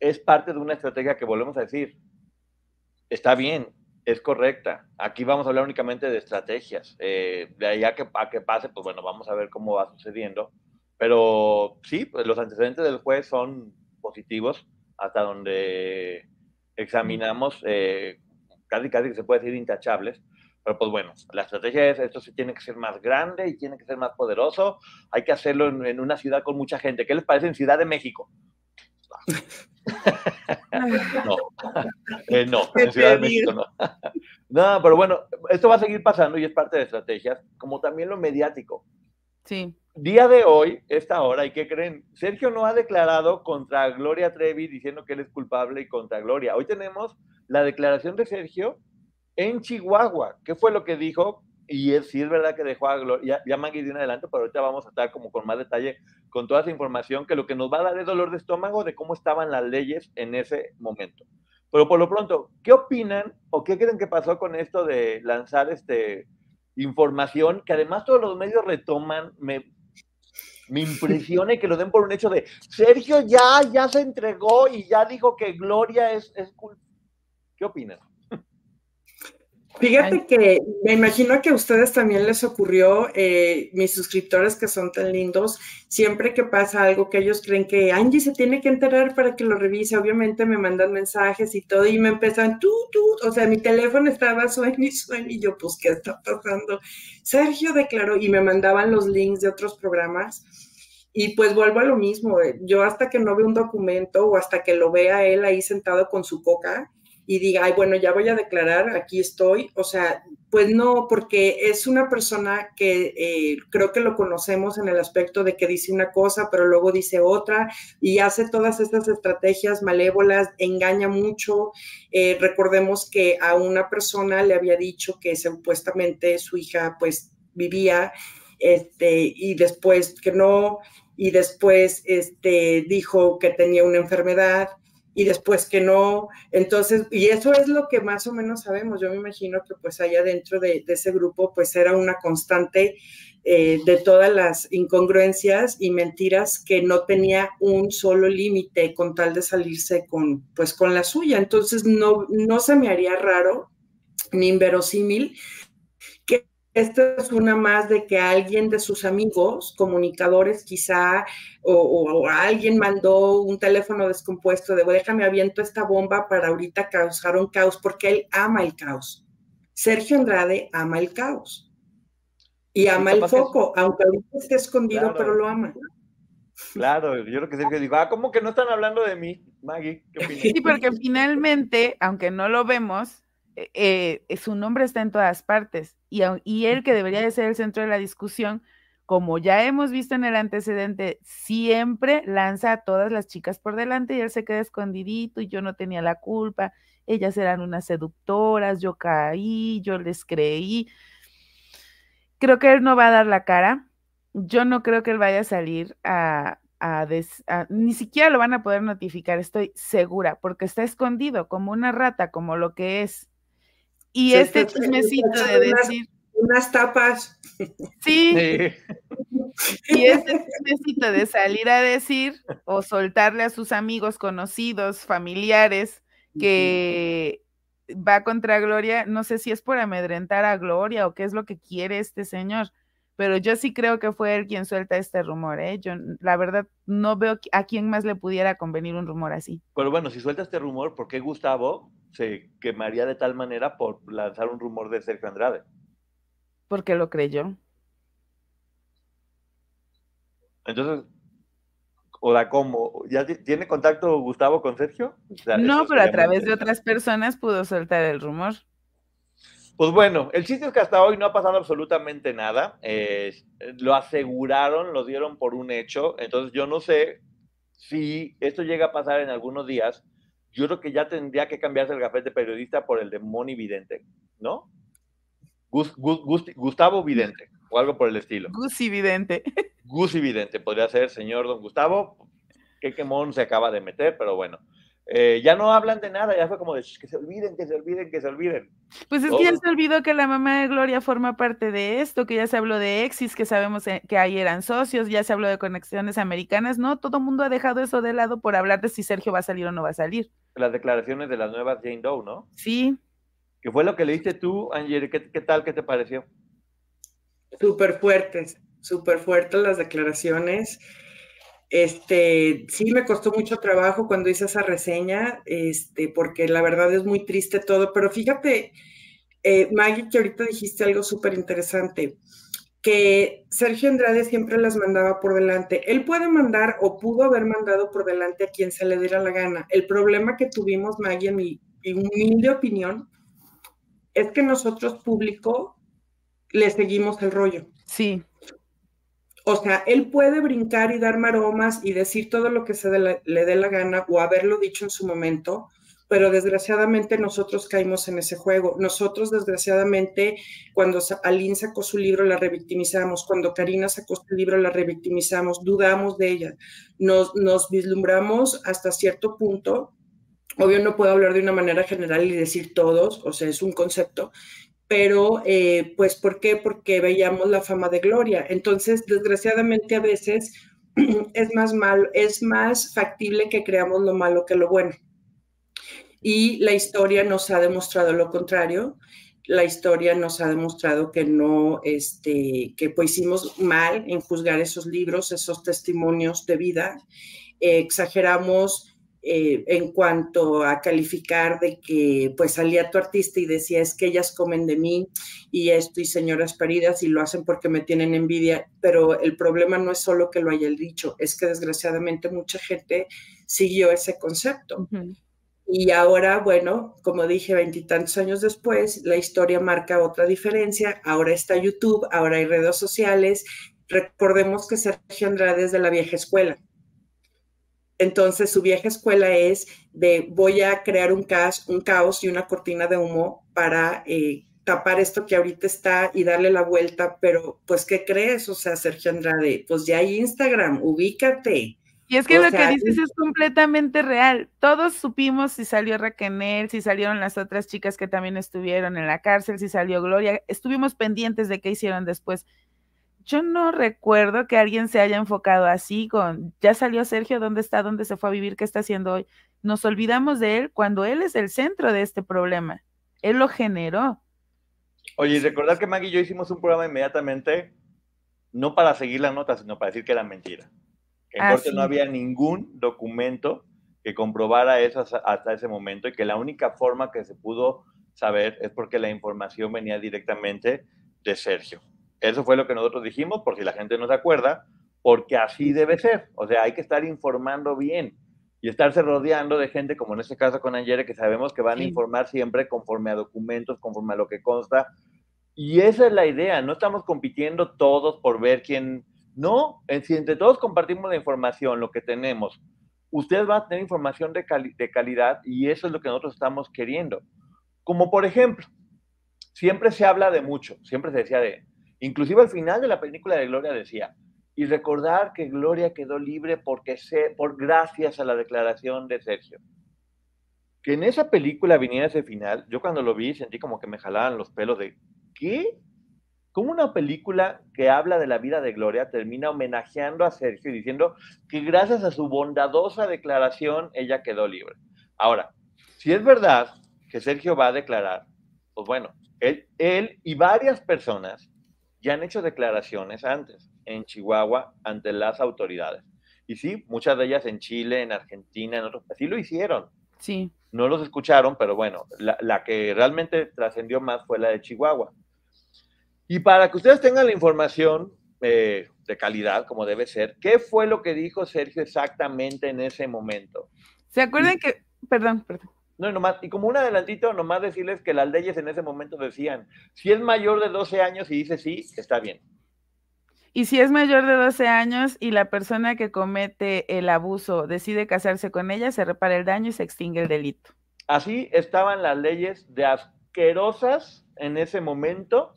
es parte de una estrategia que volvemos a decir, está bien, es correcta. Aquí vamos a hablar únicamente de estrategias. Eh, de ahí a que, a que pase, pues bueno, vamos a ver cómo va sucediendo. Pero sí, pues los antecedentes del juez son positivos hasta donde examinamos, eh, casi casi que se puede decir intachables. Pero pues bueno, la estrategia es, esto sí tiene que ser más grande y tiene que ser más poderoso. Hay que hacerlo en, en una ciudad con mucha gente. ¿Qué les parece en Ciudad de México? (laughs) no, (laughs) eh, no, en Ciudad de México no. (laughs) no, pero bueno, esto va a seguir pasando y es parte de estrategias, como también lo mediático. Sí. Día de hoy, esta hora, ¿y qué creen? Sergio no ha declarado contra Gloria Trevi diciendo que él es culpable y contra Gloria. Hoy tenemos la declaración de Sergio en Chihuahua. ¿Qué fue lo que dijo? Y es, sí es verdad que dejó a Gloria, ya, ya dio un adelanto, pero ahorita vamos a estar como con más detalle con toda esa información que lo que nos va a dar es dolor de estómago de cómo estaban las leyes en ese momento. Pero por lo pronto, ¿qué opinan o qué creen que pasó con esto de lanzar este información que además todos los medios retoman? Me, me impresiona que lo den por un hecho de Sergio ya, ya se entregó y ya dijo que Gloria es, es ¿Qué opinan? Fíjate que me imagino que a ustedes también les ocurrió, eh, mis suscriptores que son tan lindos, siempre que pasa algo que ellos creen que Angie se tiene que enterar para que lo revise, obviamente me mandan mensajes y todo y me empiezan, tú, tú, o sea, mi teléfono estaba sueño y sueño y yo, pues, ¿qué está pasando? Sergio declaró y me mandaban los links de otros programas. Y pues vuelvo a lo mismo, eh, yo hasta que no veo un documento o hasta que lo vea él ahí sentado con su coca, y diga, ay, bueno, ya voy a declarar, aquí estoy. O sea, pues no, porque es una persona que eh, creo que lo conocemos en el aspecto de que dice una cosa, pero luego dice otra y hace todas estas estrategias malévolas, engaña mucho. Eh, recordemos que a una persona le había dicho que supuestamente su hija pues vivía este, y después que no, y después este, dijo que tenía una enfermedad y después que no. Entonces, y eso es lo que más o menos sabemos. Yo me imagino que pues allá dentro de, ese grupo pues era una constante eh, de todas las incongruencias y mentiras que no tenía un solo límite con tal de salirse con pues con la suya. Entonces no, no se me haría raro ni inverosímil esta es una más de que alguien de sus amigos, comunicadores quizá, o, alguien mandó un teléfono descompuesto de, déjame aviento esta bomba para ahorita causar un caos, porque él ama el caos. Sergio Andrade ama el caos. Y ama el foco, aunque ahorita esté escondido, pero lo ama. Claro, yo creo que Sergio dijo, ah, ¿cómo que no están hablando de mí, Maggie? sí, porque finalmente, aunque no lo vemos, eh, eh, su nombre está en todas partes y, y él que debería de ser el centro de la discusión, como ya hemos visto en el antecedente, siempre lanza a todas las chicas por delante y él se queda escondidito y yo no tenía la culpa, ellas eran unas seductoras, yo caí, yo les creí. Creo que él no va a dar la cara, yo no creo que él vaya a salir a, a, ni siquiera lo van a poder notificar, estoy segura, porque está escondido como una rata, como lo que es. Y este chismecito de decir. Unas tapas. Sí. Y este chismecito de salir a decir o soltarle a sus amigos, conocidos, familiares que va contra Gloria, no sé si es por amedrentar a Gloria o qué es lo que quiere este señor, pero yo sí creo que fue él quien suelta este rumor, ¿eh? Yo, la verdad, no veo a quién más le pudiera convenir un rumor así. Pero bueno, si suelta este rumor, ¿por qué Gustavo se quemaría de tal manera por lanzar un rumor de Sergio Andrade? Porque lo creyó. Entonces, o la cómo, ¿ya tiene contacto Gustavo con Sergio? no, pero a través de otras personas pudo soltar el rumor. Pues bueno, el chiste es que hasta hoy no ha pasado absolutamente nada. lo aseguraron, lo dieron por un hecho. Entonces yo no sé si esto llega a pasar en algunos días. Yo creo que ya tendría que cambiarse el gafete periodista por el de Moni Vidente, ¿no? Gustavo Vidente o algo por el estilo. Gusi Vidente. Gusi Vidente podría ser señor don Gustavo. Qué quemón se acaba de meter, pero bueno. Eh, ya no hablan de nada, ya fue como de que se olviden, que se olviden, que se olviden. Pues es que ya se olvidó que la mamá de Gloria forma parte de esto, que ya se habló de Exis, que sabemos eh, que ahí eran socios, ya se habló de conexiones americanas, ¿no? Todo el mundo ha dejado eso de lado por hablar de si Sergio va a salir o no va a salir. Las declaraciones de las nuevas Jane Doe, ¿no? Sí. ¿Qué fue lo que leíste tú, Angie? ¿Qué, qué tal? ¿Qué te pareció? Súper fuertes, súper fuertes las declaraciones. Este, sí me costó mucho trabajo cuando hice esa reseña, este, porque la verdad es muy triste todo, pero fíjate, eh, Maggie, que ahorita dijiste algo súper interesante, que Sergio Andrade siempre las mandaba por delante. Él puede mandar o pudo haber mandado por delante a quien se le diera la gana. El problema que tuvimos, Maggie, en mi humilde opinión, es que nosotros, público, le seguimos el rollo. Sí. O sea, él puede brincar y dar maromas y decir todo lo que se le dé la gana o haberlo dicho en su momento, pero desgraciadamente nosotros caímos en ese juego. Nosotros, desgraciadamente, cuando Aline sacó su libro, la revictimizamos. Cuando Karina sacó su libro, la revictimizamos. Dudamos de ella. Nos, nos vislumbramos hasta cierto punto. Obvio, no puedo hablar de una manera general y decir todos, o sea, es un concepto, pero eh, pues ¿por qué? Porque veíamos la fama de Gloria. Entonces, desgraciadamente a veces (clears throat) es más malo, es más factible que creamos lo malo que lo bueno. Y la historia nos ha demostrado lo contrario. La historia nos ha demostrado que no, este, que pues hicimos mal en juzgar esos libros, esos testimonios de vida. exageramos eh, en cuanto a calificar de que pues salía tu artista y decía es que ellas comen de mí y esto y señoras paridas y lo hacen porque me tienen envidia, pero el problema no es solo que lo haya dicho, es que desgraciadamente mucha gente siguió ese concepto. Y ahora, bueno, como dije, veintitantos años después, la historia marca otra diferencia. Ahora está YouTube, ahora hay redes sociales. Recordemos que Sergio Andrade es de la vieja escuela entonces su vieja escuela es de voy a crear un caos, un caos y una cortina de humo para eh, tapar esto que ahorita está y darle la vuelta, pero pues ¿qué crees? O sea, Sergio Andrade, pues ya hay Instagram, ubícate. Y es que lo que dices es completamente real. Todos supimos si salió Raquel, si salieron las otras chicas que también estuvieron en la cárcel, si salió Gloria. Estuvimos pendientes de qué hicieron después yo no recuerdo que alguien se haya enfocado así con, ya salió Sergio, ¿dónde está? ¿Dónde se fue a vivir? ¿Qué está haciendo hoy? Nos olvidamos de él cuando él es el centro de este problema. Él lo generó. Oye, y recordar que Maggie y yo hicimos un programa inmediatamente, no para seguir la nota, sino para decir que era mentira. Que en ah, corte no había ningún documento que comprobara eso hasta ese momento y que la única forma que se pudo saber es porque la información venía directamente de Sergio. Eso fue lo que nosotros dijimos, por si la gente no se acuerda, porque así debe ser. O sea, hay que estar informando bien y estarse rodeando de gente, como en este caso con Angere, que sabemos que van a informar siempre conforme a documentos, conforme a lo que consta. Y esa es la idea, no estamos compitiendo todos por ver quién... No, si entre todos compartimos la información, lo que tenemos, usted va a tener información de, de calidad y eso es lo que nosotros estamos queriendo. Como por ejemplo, siempre se habla de mucho, siempre se decía de, Inclusive al final de la película de Gloria decía, y recordar que Gloria quedó libre porque se, por gracias a la declaración de Sergio. Que en esa película viniera ese final, yo cuando lo vi sentí como que me jalaban los pelos de, ¿qué? ¿Cómo una película que habla de la vida de Gloria termina homenajeando a Sergio y diciendo que gracias a su bondadosa declaración ella quedó libre? Ahora, si es verdad que Sergio va a declarar, pues bueno, él, él y varias personas ya han hecho declaraciones antes en Chihuahua ante las autoridades. Y sí, muchas de ellas en Chile, en Argentina, en otros países, sí lo hicieron. Sí. No los escucharon, pero bueno, la, la que realmente trascendió más fue la de Chihuahua. Y para que ustedes tengan la información eh, de calidad, como debe ser, ¿qué fue lo que dijo Sergio exactamente en ese momento? ¿Se acuerdan que, perdón, perdón. No, nomás, y como un adelantito, nomás decirles que las leyes en ese momento decían, si es mayor de 12 años y dice sí, está bien. Y si es mayor de 12 años y la persona que comete el abuso decide casarse con ella, se repara el daño y se extingue el delito. Así estaban las leyes de asquerosas en ese momento,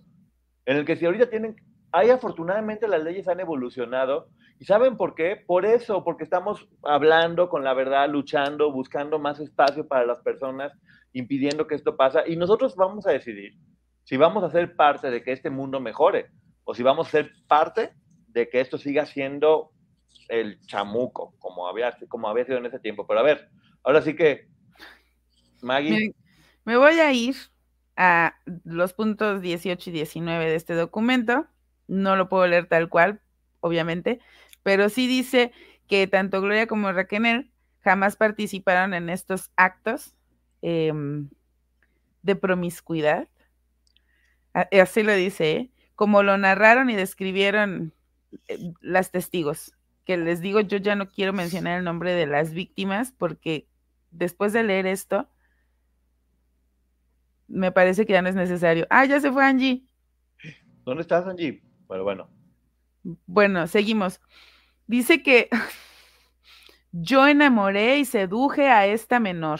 en el que si ahorita tienen, hay afortunadamente las leyes han evolucionado. ¿Y saben por qué? Por eso, porque estamos hablando con la verdad, luchando, buscando más espacio para las personas, impidiendo que esto pasa. Y nosotros vamos a decidir si vamos a ser parte de que este mundo mejore o si vamos a ser parte de que esto siga siendo el chamuco, como había, como había sido en ese tiempo. Pero a ver, ahora sí que, Maggie. Me, me voy a ir a los puntos 18 y 19 de este documento. No lo puedo leer tal cual, obviamente, pero sí dice que tanto Gloria como Raquel jamás participaron en estos actos eh, de promiscuidad. Así lo dice, ¿eh? como lo narraron y describieron eh, las testigos, que les digo, yo ya no quiero mencionar el nombre de las víctimas porque después de leer esto, me parece que ya no es necesario. Ah, ya se fue Angie. ¿Dónde estás, Angie? Bueno, bueno. Bueno, seguimos. Dice que (laughs) yo enamoré y seduje a esta menor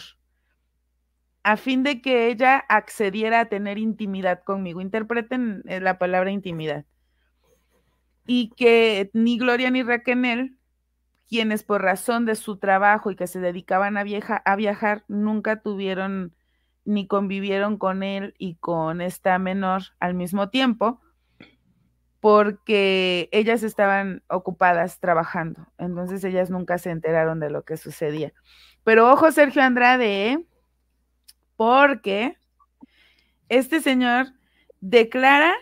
a fin de que ella accediera a tener intimidad conmigo. Interpreten eh, la palabra intimidad. Y que ni Gloria ni Raquel, quienes por razón de su trabajo y que se dedicaban a, a viajar, nunca tuvieron ni convivieron con él y con esta menor al mismo tiempo, porque ellas estaban ocupadas trabajando. Entonces ellas nunca se enteraron de lo que sucedía. Pero ojo, Sergio Andrade, ¿eh? porque este señor declara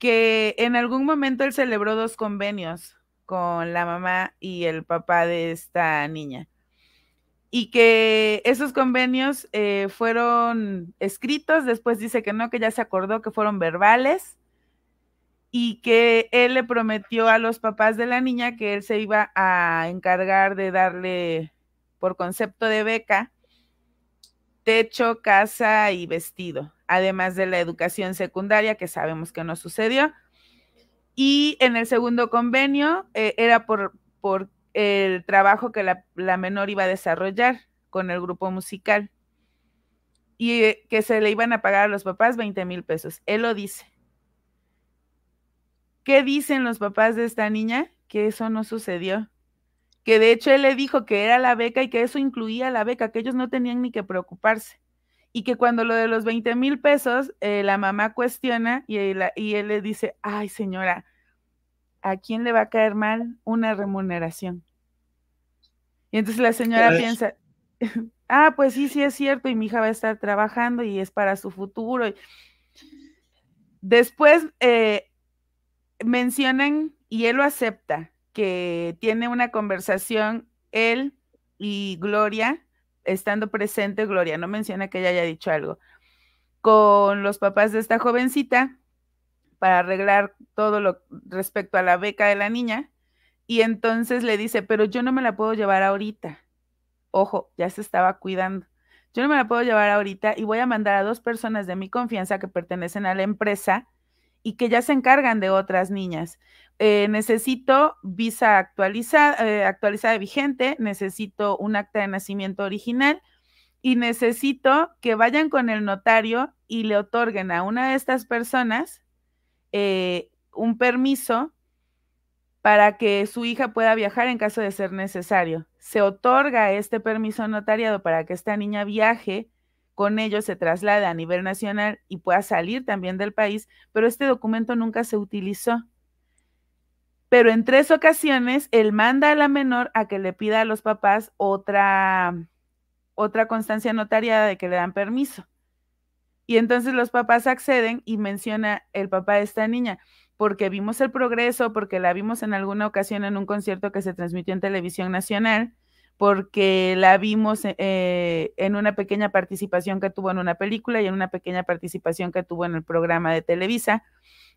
que en algún momento él celebró dos convenios con la mamá y el papá de esta niña. Y que esos convenios eh, fueron escritos, después dice que no, que ya se acordó que fueron verbales y que él le prometió a los papás de la niña que él se iba a encargar de darle por concepto de beca techo, casa y vestido, además de la educación secundaria, que sabemos que no sucedió. Y en el segundo convenio eh, era por, por, el trabajo que la, la, menor iba a desarrollar con el grupo musical y eh, que se le iban a pagar a los papás 20 mil pesos. Él lo dice. ¿Qué dicen los papás de esta niña? Que eso no sucedió que de hecho él le dijo que era la beca y que eso incluía la beca, que ellos no tenían ni que preocuparse. Y que cuando lo de los 20 mil pesos, eh, la mamá cuestiona y él, y él le dice, ay señora, ¿a quién le va a caer mal una remuneración? Y entonces la señora piensa, (laughs) ah, pues sí, sí es cierto, y mi hija va a estar trabajando y es para su futuro. Después eh, mencionan, y él lo acepta, que tiene una conversación él y Gloria, estando presente, Gloria no menciona que ella haya dicho algo, con los papás de esta jovencita para arreglar todo lo respecto a la beca de la niña. Y entonces le dice, pero yo no me la puedo llevar ahorita. Ojo, ya se estaba cuidando. Yo no me la puedo llevar ahorita y voy a mandar a dos personas de mi confianza que pertenecen a la empresa y que ya se encargan de otras niñas. Eh, necesito visa actualizada, eh, actualizada vigente, necesito un acta de nacimiento original y necesito que vayan con el notario y le otorguen a una de estas personas eh, un permiso para que su hija pueda viajar en caso de ser necesario. Se otorga este permiso notariado para que esta niña viaje con ellos, se traslade a nivel nacional y pueda salir también del país, pero este documento nunca se utilizó pero en tres ocasiones él manda a la menor a que le pida a los papás otra, otra constancia notariada de que le dan permiso. Y entonces los papás acceden y menciona el papá de esta niña, porque vimos el progreso, porque la vimos en alguna ocasión en un concierto que se transmitió en televisión nacional, porque la vimos eh, en una pequeña participación que tuvo en una película y en una pequeña participación que tuvo en el programa de Televisa.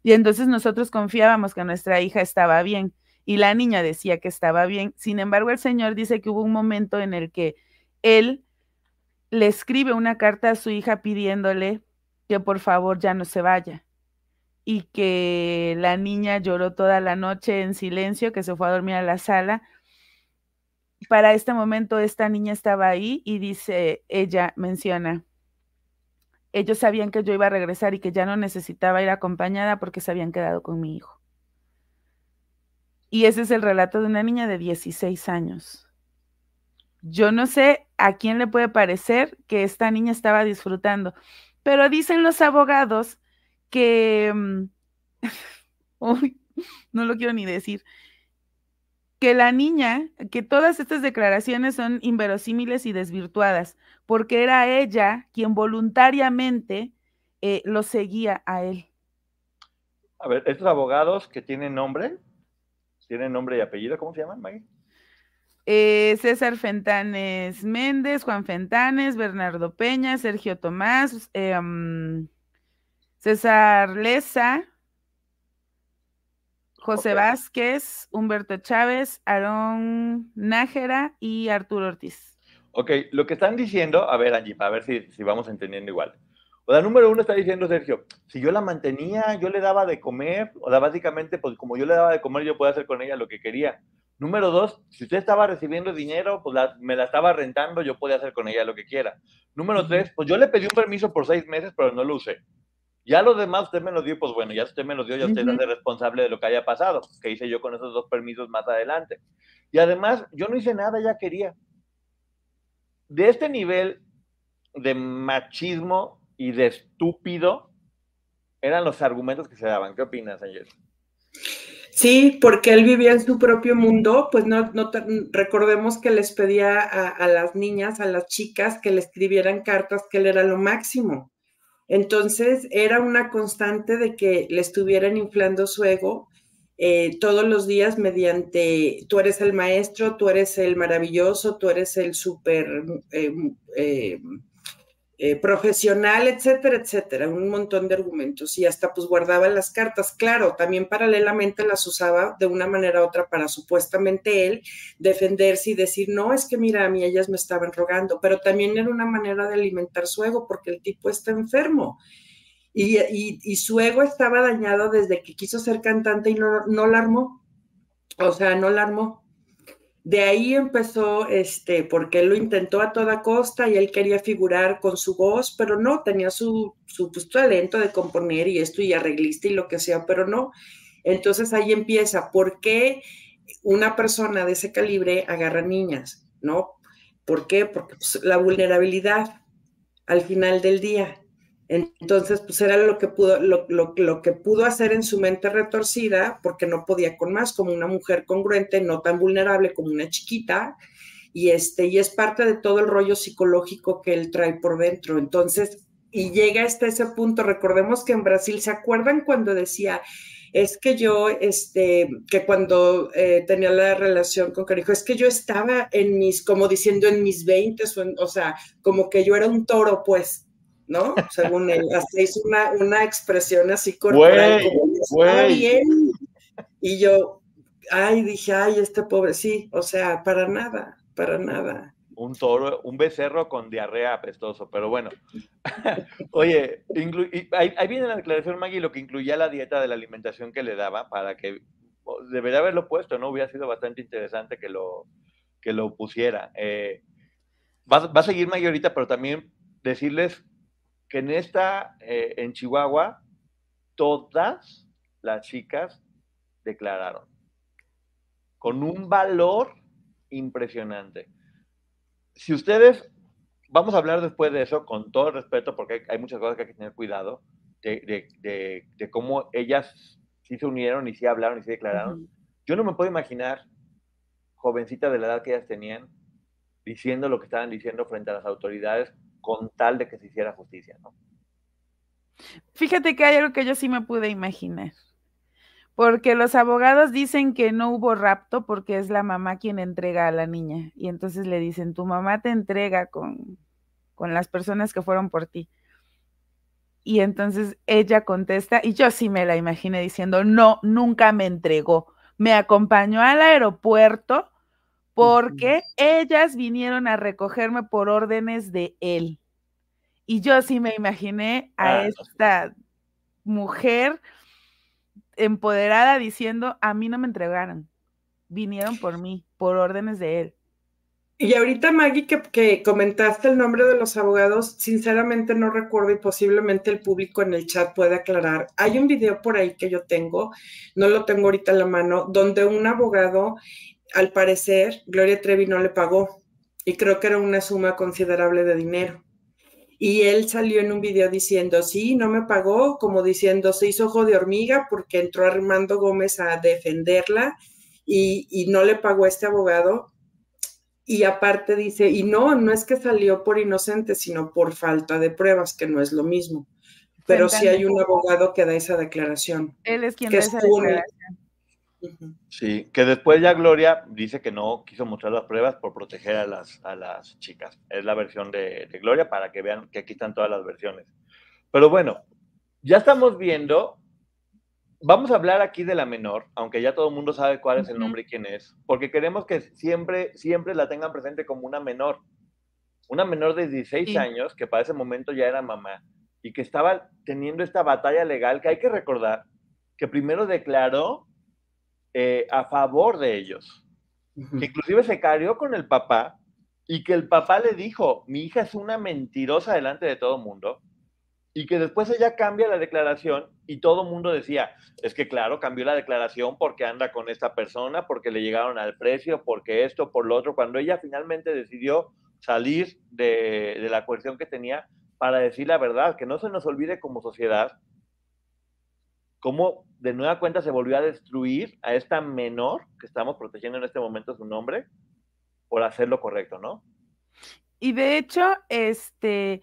Y entonces nosotros confiábamos que nuestra hija estaba bien y la niña decía que estaba bien. Sin embargo, el señor dice que hubo un momento en el que él le escribe una carta a su hija pidiéndole que por favor ya no se vaya y que la niña lloró toda la noche en silencio, que se fue a dormir a la sala. Para este momento esta niña estaba ahí y dice, ella menciona, ellos sabían que yo iba a regresar y que ya no necesitaba ir acompañada porque se habían quedado con mi hijo. Y ese es el relato de una niña de 16 años. Yo no sé a quién le puede parecer que esta niña estaba disfrutando, pero dicen los abogados que, mm, (laughs) no lo quiero ni decir, que la niña, que todas estas declaraciones son inverosímiles y desvirtuadas, porque era ella quien voluntariamente eh, lo seguía a él. A ver, estos abogados que tienen nombre, tienen nombre y apellido, ¿cómo se llaman, Maggie? Eh, César Fentanes Méndez, Juan Fentanes, Bernardo Peña, Sergio Tomás, eh, mm, César Leza, José Vázquez, Humberto Chávez, Aarón Nájera y Arturo Ortiz. Ok, lo que están diciendo, a ver, Angie, para ver si, si vamos entendiendo igual. O sea, número uno está diciendo Sergio, si yo la mantenía, yo le daba de comer, o sea, básicamente, pues como yo le daba de comer, yo podía hacer con ella lo que quería. Número dos, si usted estaba recibiendo dinero, pues me la estaba rentando, yo podía hacer con ella lo que quiera. Número tres, pues yo le pedí un permiso por seis meses, pero no lo usé. Ya lo demás usted me lo dio, pues bueno, ya usted me lo dio, ya usted es responsable de lo que haya pasado, que hice yo con esos dos permisos más adelante. Y además, yo no hice nada, ya quería. De este nivel de machismo y de estúpido eran los argumentos que se daban. ¿Qué opinas, Ángel? Sí, porque él vivía en su propio mundo, pues no, no recordemos que les pedía a, a, las niñas, a las chicas, que le escribieran cartas que él era lo máximo. Entonces era una constante de que le estuvieran inflando su ego eh, todos los días mediante, tú eres el maestro, tú eres el maravilloso, tú eres el súper eh, eh, eh, profesional, etcétera, etcétera, un montón de argumentos y hasta pues guardaba las cartas. Claro, también paralelamente las usaba de una manera u otra para supuestamente él defenderse y decir, no, es que mira, a mí ellas me estaban rogando, pero también era una manera de alimentar su ego porque el tipo está enfermo. Y, y, su ego estaba dañado desde que quiso ser cantante y no, no la armó. O sea, no la armó. De ahí empezó, este, porque él lo intentó a toda costa y él quería figurar con su voz, pero no, tenía su, su pues, talento de componer y esto y arreglista y lo que sea, pero no. Entonces ahí empieza, ¿por qué una persona de ese calibre agarra niñas? ¿No? ¿Por qué? Porque pues, la vulnerabilidad al final del día. Entonces, pues era lo que pudo, lo, lo, que pudo hacer en su mente retorcida, porque no podía con más, como una mujer congruente, no tan vulnerable como una chiquita, y este, y es parte de todo el rollo psicológico que él trae por dentro. Entonces, y llega hasta ese punto, recordemos que en Brasil, ¿se acuerdan cuando decía, es que yo, este, que cuando eh, tenía la relación con Carijo, es que yo estaba en mis, como diciendo en mis 20, o sea, como que yo era un toro, pues, ¿no? Según él, hasta hizo una, una expresión así corporal, como, bien. Y yo, ay, dije, ay, este pobre, sí, o sea, para nada, para nada. Un toro, un becerro con diarrea apestoso, pero bueno. (laughs) Oye, ahí, ahí, viene la declaración, Maggie, lo que incluía la dieta de la alimentación que le daba para que debería haberlo puesto, ¿no? Hubiera sido bastante interesante que lo, que lo pusiera. Eh, va, va, a seguir Maggie ahorita, pero también decirles que en esta, eh, en Chihuahua, todas las chicas declararon con un valor impresionante. Si ustedes, vamos a hablar después de eso con todo el respeto, porque hay, muchas cosas que hay que tener cuidado, de, de, cómo ellas sí se unieron y sí hablaron y sí declararon. Yo no me puedo imaginar, jovencita de la edad que ellas tenían, diciendo lo que estaban diciendo frente a las autoridades con tal de que se hiciera justicia, ¿no? Fíjate que hay algo que yo sí me pude imaginar. Porque los abogados dicen que no hubo rapto porque es la mamá quien entrega a la niña. Y entonces le dicen, tu mamá te entrega con, con las personas que fueron por ti. Y entonces ella contesta, y yo sí me la imaginé diciendo, no, nunca me entregó. Me acompañó al aeropuerto porque ellas vinieron a recogerme por órdenes de él. Y yo sí me imaginé a esta mujer empoderada diciendo, a mí no me entregaron, vinieron por mí, por órdenes de él. Y ahorita, Maggie, que, comentaste el nombre de los abogados, sinceramente no recuerdo y posiblemente el público en el chat puede aclarar. Hay un video por ahí que yo tengo, no lo tengo ahorita en la mano, donde un abogado, al parecer, Gloria Trevi no le pagó y creo que era una suma considerable de dinero. Y él salió en un video diciendo, sí, no me pagó, como diciendo, se hizo ojo de hormiga porque entró Armando Gómez a defenderla y, y no le pagó a este abogado y aparte dice, y no, no es que salió por inocente, sino por falta de pruebas, que no es lo mismo. Pero sí hay un abogado que da esa declaración. Él es quien da esa declaración. Sí, que después ya Gloria dice que no quiso mostrar las pruebas por proteger a las, a las chicas. Es la versión de, de Gloria para que vean que aquí están todas las versiones. Pero bueno, ya estamos viendo Vamos a hablar aquí de la menor, aunque ya todo el mundo sabe cuál es el nombre y quién es, porque queremos que siempre, siempre la tengan presente como una menor. Una menor de 16 años, que para ese momento ya era mamá, y que estaba teniendo esta batalla legal, que hay que recordar que primero declaró eh, a favor de ellos, que inclusive se carió con el papá, y que el papá le dijo, mi hija es una mentirosa delante de todo mundo, y que después ella cambia la declaración y todo mundo decía, es que claro, cambió la declaración porque anda con esta persona, porque le llegaron al precio, porque esto, por lo otro, cuando ella finalmente decidió salir de, de la cuestión que tenía para decir la verdad, que no se nos olvide como sociedad cómo de nueva cuenta se volvió a destruir a esta menor que estamos protegiendo en este momento su nombre por hacer lo correcto, ¿no? Y de hecho, este,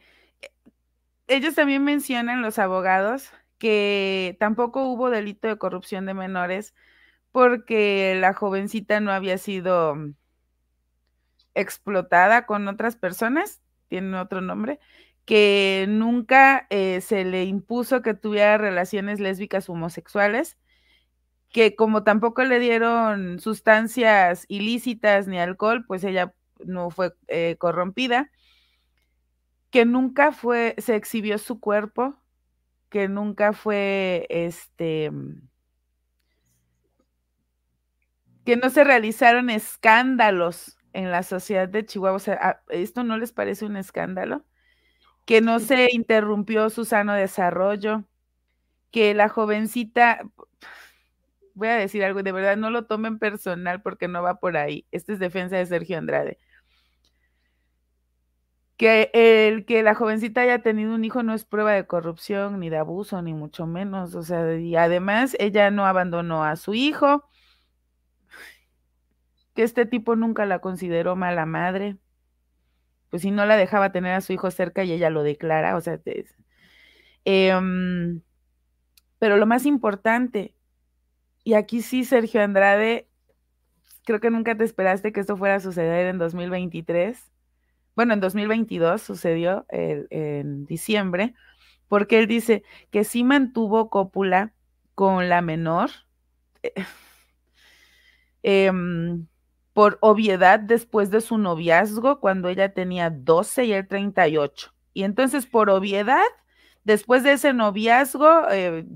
ellos también mencionan, los abogados, que tampoco hubo delito de corrupción de menores porque la jovencita no había sido explotada con otras personas, tiene otro nombre, que nunca eh, se le impuso que tuviera relaciones lésbicas homosexuales, que como tampoco le dieron sustancias ilícitas ni alcohol, pues ella no fue eh, corrompida que nunca fue, se exhibió su cuerpo, que nunca fue, este, que no se realizaron escándalos en la sociedad de Chihuahua. O sea, ¿esto no les parece un escándalo? Que no se interrumpió su sano desarrollo, que la jovencita, voy a decir algo, de verdad no lo tomen personal porque no va por ahí. Esta es defensa de Sergio Andrade que el que la jovencita haya tenido un hijo no es prueba de corrupción ni de abuso, ni mucho menos. O sea, y además ella no abandonó a su hijo, que este tipo nunca la consideró mala madre. Pues si no la dejaba tener a su hijo cerca y ella lo declara, o sea, em, pero lo más importante, y aquí sí, Sergio Andrade, creo que nunca te esperaste que esto fuera a suceder en 2023 bueno, en 2022 sucedió en diciembre, porque él dice que sí mantuvo cópula con la menor eh, (laughs) em, por obviedad después de su noviazgo cuando ella tenía 12 y él 38. Y entonces por obviedad, después de ese noviazgo, eh,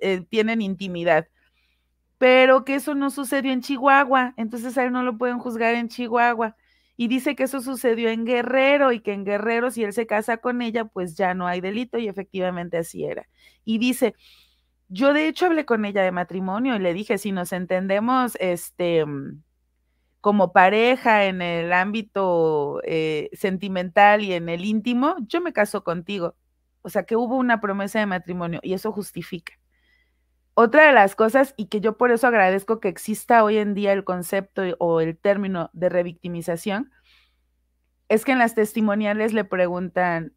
eh, tienen intimidad. Pero que eso no sucedió en Chihuahua, entonces a él no lo pueden juzgar en Chihuahua y dice que eso sucedió en Guerrero y que en Guerrero si él se casa con ella, pues ya no hay delito y efectivamente así era. Y dice, yo de hecho hablé con ella de matrimonio y le dije, si nos entendemos, este, mm, como pareja en el ámbito eh, sentimental y en el íntimo, yo me caso contigo. O sea, que hubo una promesa de matrimonio y eso justifica. Otra de las cosas, y que yo por eso agradezco que exista hoy en día el concepto o el término de revictimización, es que en las testimoniales le preguntan,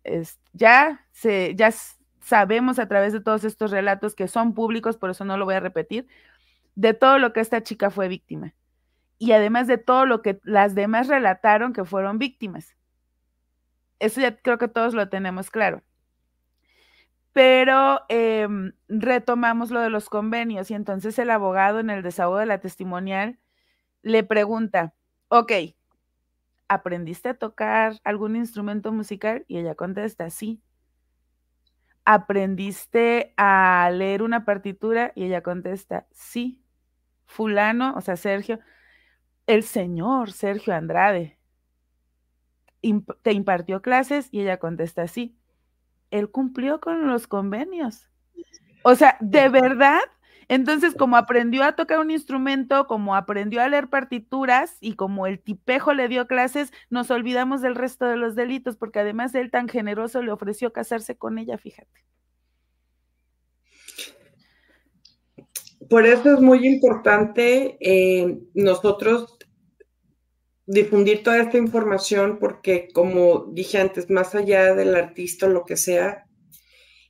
ya, se, ya sabemos a través de todos estos relatos que son públicos, por eso no lo voy a repetir, de todo lo que esta chica fue víctima y además de todo lo que las demás relataron que fueron víctimas. Eso ya creo que todos lo tenemos claro. Pero em, retomamos lo de los convenios y entonces el abogado en el desahogo de la testimonial le pregunta, ok, ¿aprendiste a tocar algún instrumento musical? Y ella contesta, sí. ¿Aprendiste a leer una partitura? Y ella contesta, sí. Fulano, o sea, Sergio, el señor Sergio Andrade, te impartió clases y ella contesta, sí. Él cumplió con los convenios. O sea, de verdad, entonces, como aprendió a tocar un instrumento, como aprendió a leer partituras y como el tipejo le dio clases, nos olvidamos del resto de los delitos, porque además él tan generoso le ofreció casarse con ella, fíjate. Por eso es muy importante eh, nosotros difundir toda esta información, porque como dije antes, más allá del artista o lo que sea,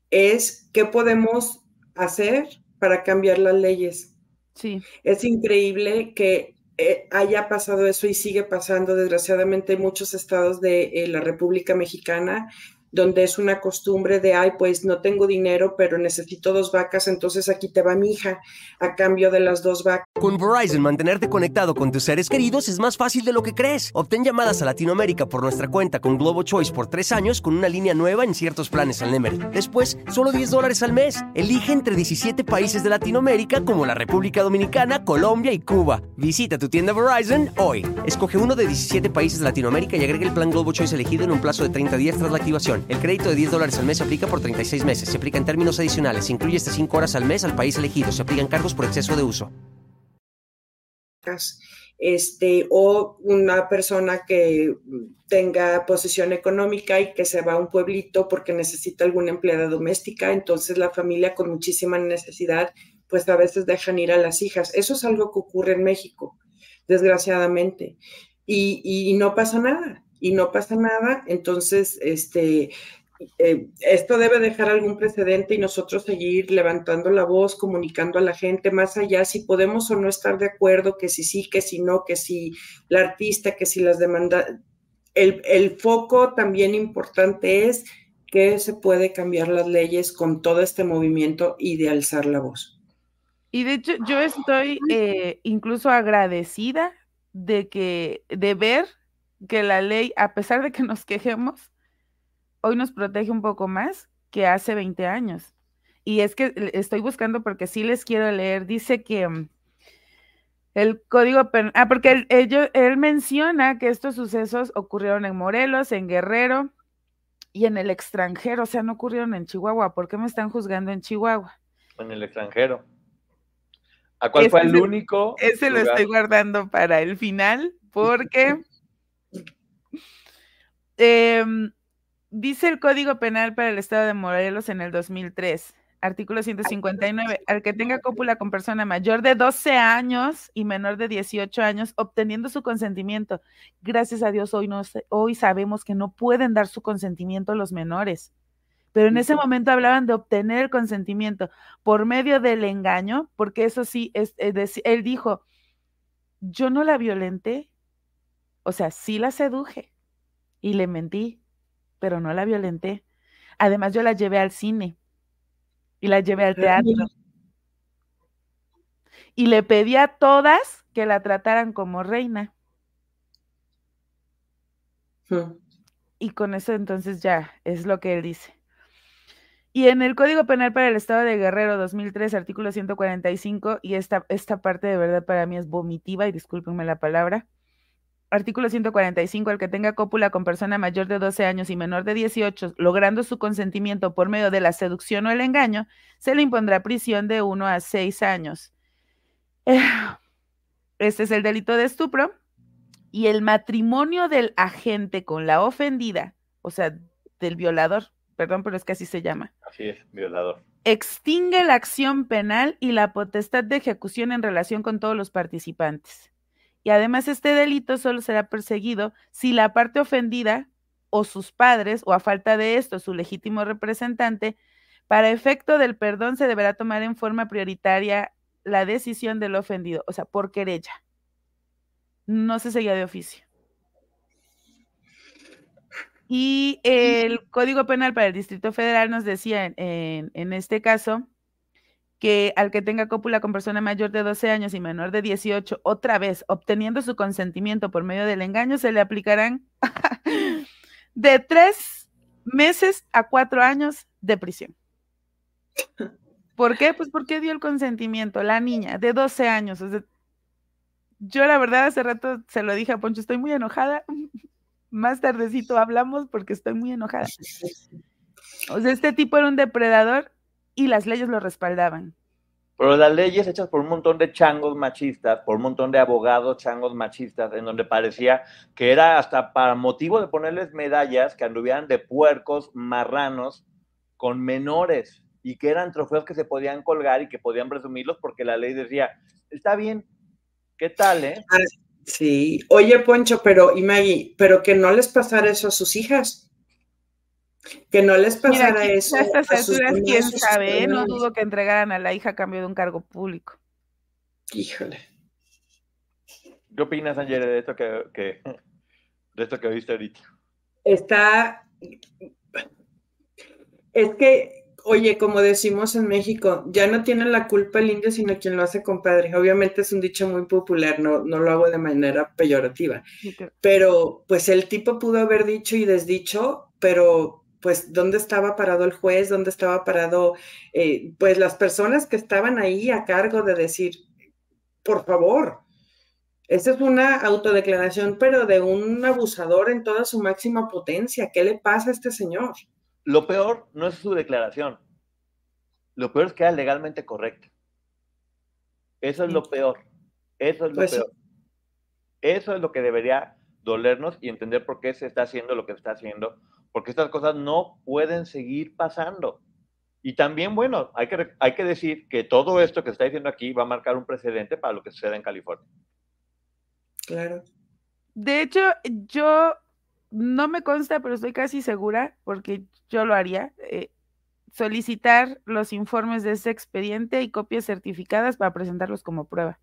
es qué podemos hacer para cambiar las leyes. Sí. Es increíble que eh, haya pasado eso y sigue pasando, desgraciadamente, en muchos estados de eh, la República Mexicana donde es una costumbre de, ay, pues no tengo dinero, pero necesito dos vacas, entonces aquí te va mi hija a cambio de las dos vacas. Con Verizon, mantenerte conectado con tus seres queridos es más fácil de lo que crees. Obtén llamadas a Latinoamérica por nuestra cuenta con Globo Choice por tres años con una línea nueva en ciertos planes al Nemery. Después, solo 10 dólares al mes. Elige entre 17 países de Latinoamérica como la República Dominicana, Colombia y Cuba. Visita tu tienda Verizon hoy. Escoge uno de 17 países de Latinoamérica y agrega el plan Globo Choice elegido en un plazo de 30 días tras la activación. El crédito de 10 dólares al mes se aplica por 36 meses. Se aplica en términos adicionales. Se incluye hasta 5 horas al mes al país elegido. Se aplican cargos por exceso de uso. Este, o una persona que tenga posición económica y que se va a un pueblito porque necesita alguna empleada doméstica, entonces la familia con muchísima necesidad, pues a veces dejan ir a las hijas. Eso es algo que ocurre en México, desgraciadamente, y, y no pasa nada y no pasa nada, entonces, este, eh, esto debe dejar algún precedente y nosotros seguir levantando la voz, comunicando a la gente más allá si podemos o no estar de acuerdo, que si sí, que si no, que si la artista, que si las demandas. El, el foco también importante es que se puede cambiar las leyes con todo este movimiento y de alzar la voz. Y de hecho, yo estoy eh, incluso agradecida de que, de ver que la ley, a pesar de que nos quejemos, hoy nos protege un poco más que hace 20 años. Y es que estoy buscando porque sí les quiero leer, dice que mm, el código penal, ah, porque él, él menciona que estos sucesos ocurrieron en Morelos, en Guerrero y en el extranjero, o sea, no ocurrieron en Chihuahua. ¿Por qué me están juzgando en Chihuahua? En el extranjero. ¿A cuál fue el único? Ese lo estoy guardando para el final porque (laughs) Em, dice el Código Penal para el Estado de Morelos en el 2003, artículo 159, al que tenga cópula con persona mayor de 12 años y menor de 18 años, obteniendo su consentimiento. Gracias a Dios, hoy, no, hoy sabemos que no pueden dar su consentimiento los menores. Pero en ese momento hablaban de obtener el consentimiento por medio del engaño, porque eso sí, es, él dijo, yo no la violenté, o sea, sí la seduje, y le mentí, pero no la violenté. Además, yo la llevé al cine y la llevé al teatro. Y le pedí a todas que la trataran como reina. Hmm. Y con eso entonces ya es lo que él dice. Y en el Código Penal para el Estado de Guerrero 2003, artículo 145, y esta, esta parte de verdad para mí es vomitiva, y discúlpenme la palabra, Artículo 145. El que tenga cópula con persona mayor de 12 años y menor de 18, logrando su consentimiento por medio de la seducción o el engaño, se le impondrá prisión de 1 a 6 años. (sighs) Este es el delito de estupro. Y el matrimonio del agente con la ofendida, o sea, del violador, perdón, pero es que así se llama. Así es, violador. Extingue la acción penal y la potestad de ejecución en relación con todos los participantes. Y además este delito solo será perseguido si la parte ofendida o sus padres, o a falta de esto, su legítimo representante, para efecto del perdón se deberá tomar en forma prioritaria la decisión del ofendido, o sea, por querella. No se seguía de oficio. Y el Código Penal para el Distrito Federal nos decía en, en, este caso que al que tenga cópula con persona mayor de 12 años y menor de 18, otra vez obteniendo su consentimiento por medio del engaño, se le aplicarán (laughs) de tres meses a cuatro años de prisión. ¿Por qué? Pues porque dio el consentimiento, la niña de 12 años. yo la verdad hace rato se lo dije a Poncho, estoy muy enojada. (laughs) Más tardecito hablamos porque estoy muy enojada. O sea, este tipo era un depredador y las leyes lo respaldaban. Pero las leyes hechas por un montón de changos machistas, por un montón de abogados changos machistas, en donde parecía que era hasta para motivo de ponerles medallas que anduvieran de puercos, marranos, con menores y que eran trofeos que se podían colgar y que podían presumirlos porque la ley decía, está bien, ¿qué tal, eh? Ah, sí, oye Poncho, pero y Maggie, pero que no les pasara eso a sus hijas. Que no les pasara eso. (laughs) A estas alturas, quién sabe, no dudo que entregaran a la hija a cambio de un cargo público. Híjole. ¿Qué opinas, Angela, de esto que, que de esto que viste ahorita? Está. Es que Oye, como decimos en México, ya no tiene la culpa el indio, sino quien lo hace compadre. Obviamente es un dicho muy popular, no, no lo hago de manera peyorativa. Pero pues el tipo pudo haber dicho y desdicho, pero pues ¿dónde estaba parado el juez? ¿Dónde estaba parado eh, pues las personas que estaban ahí a cargo de decir, por favor? Esa es una autodeclaración, pero de un abusador en toda su máxima potencia. ¿Qué le pasa a este señor? Lo peor no es su declaración. Lo peor es que era legalmente correcto. Eso es lo peor. Eso es lo pues peor. Eso es lo que debería dolernos y entender por qué se está haciendo lo que se está haciendo, porque estas cosas no pueden seguir pasando. Y también, bueno, hay que, hay que decir que todo esto que se está diciendo aquí va a marcar un precedente para lo que suceda en California. Claro. De hecho, yo no me consta, pero estoy casi segura, porque yo lo haría, eh, solicitar los informes de ese expediente y copias certificadas para presentarlos como prueba.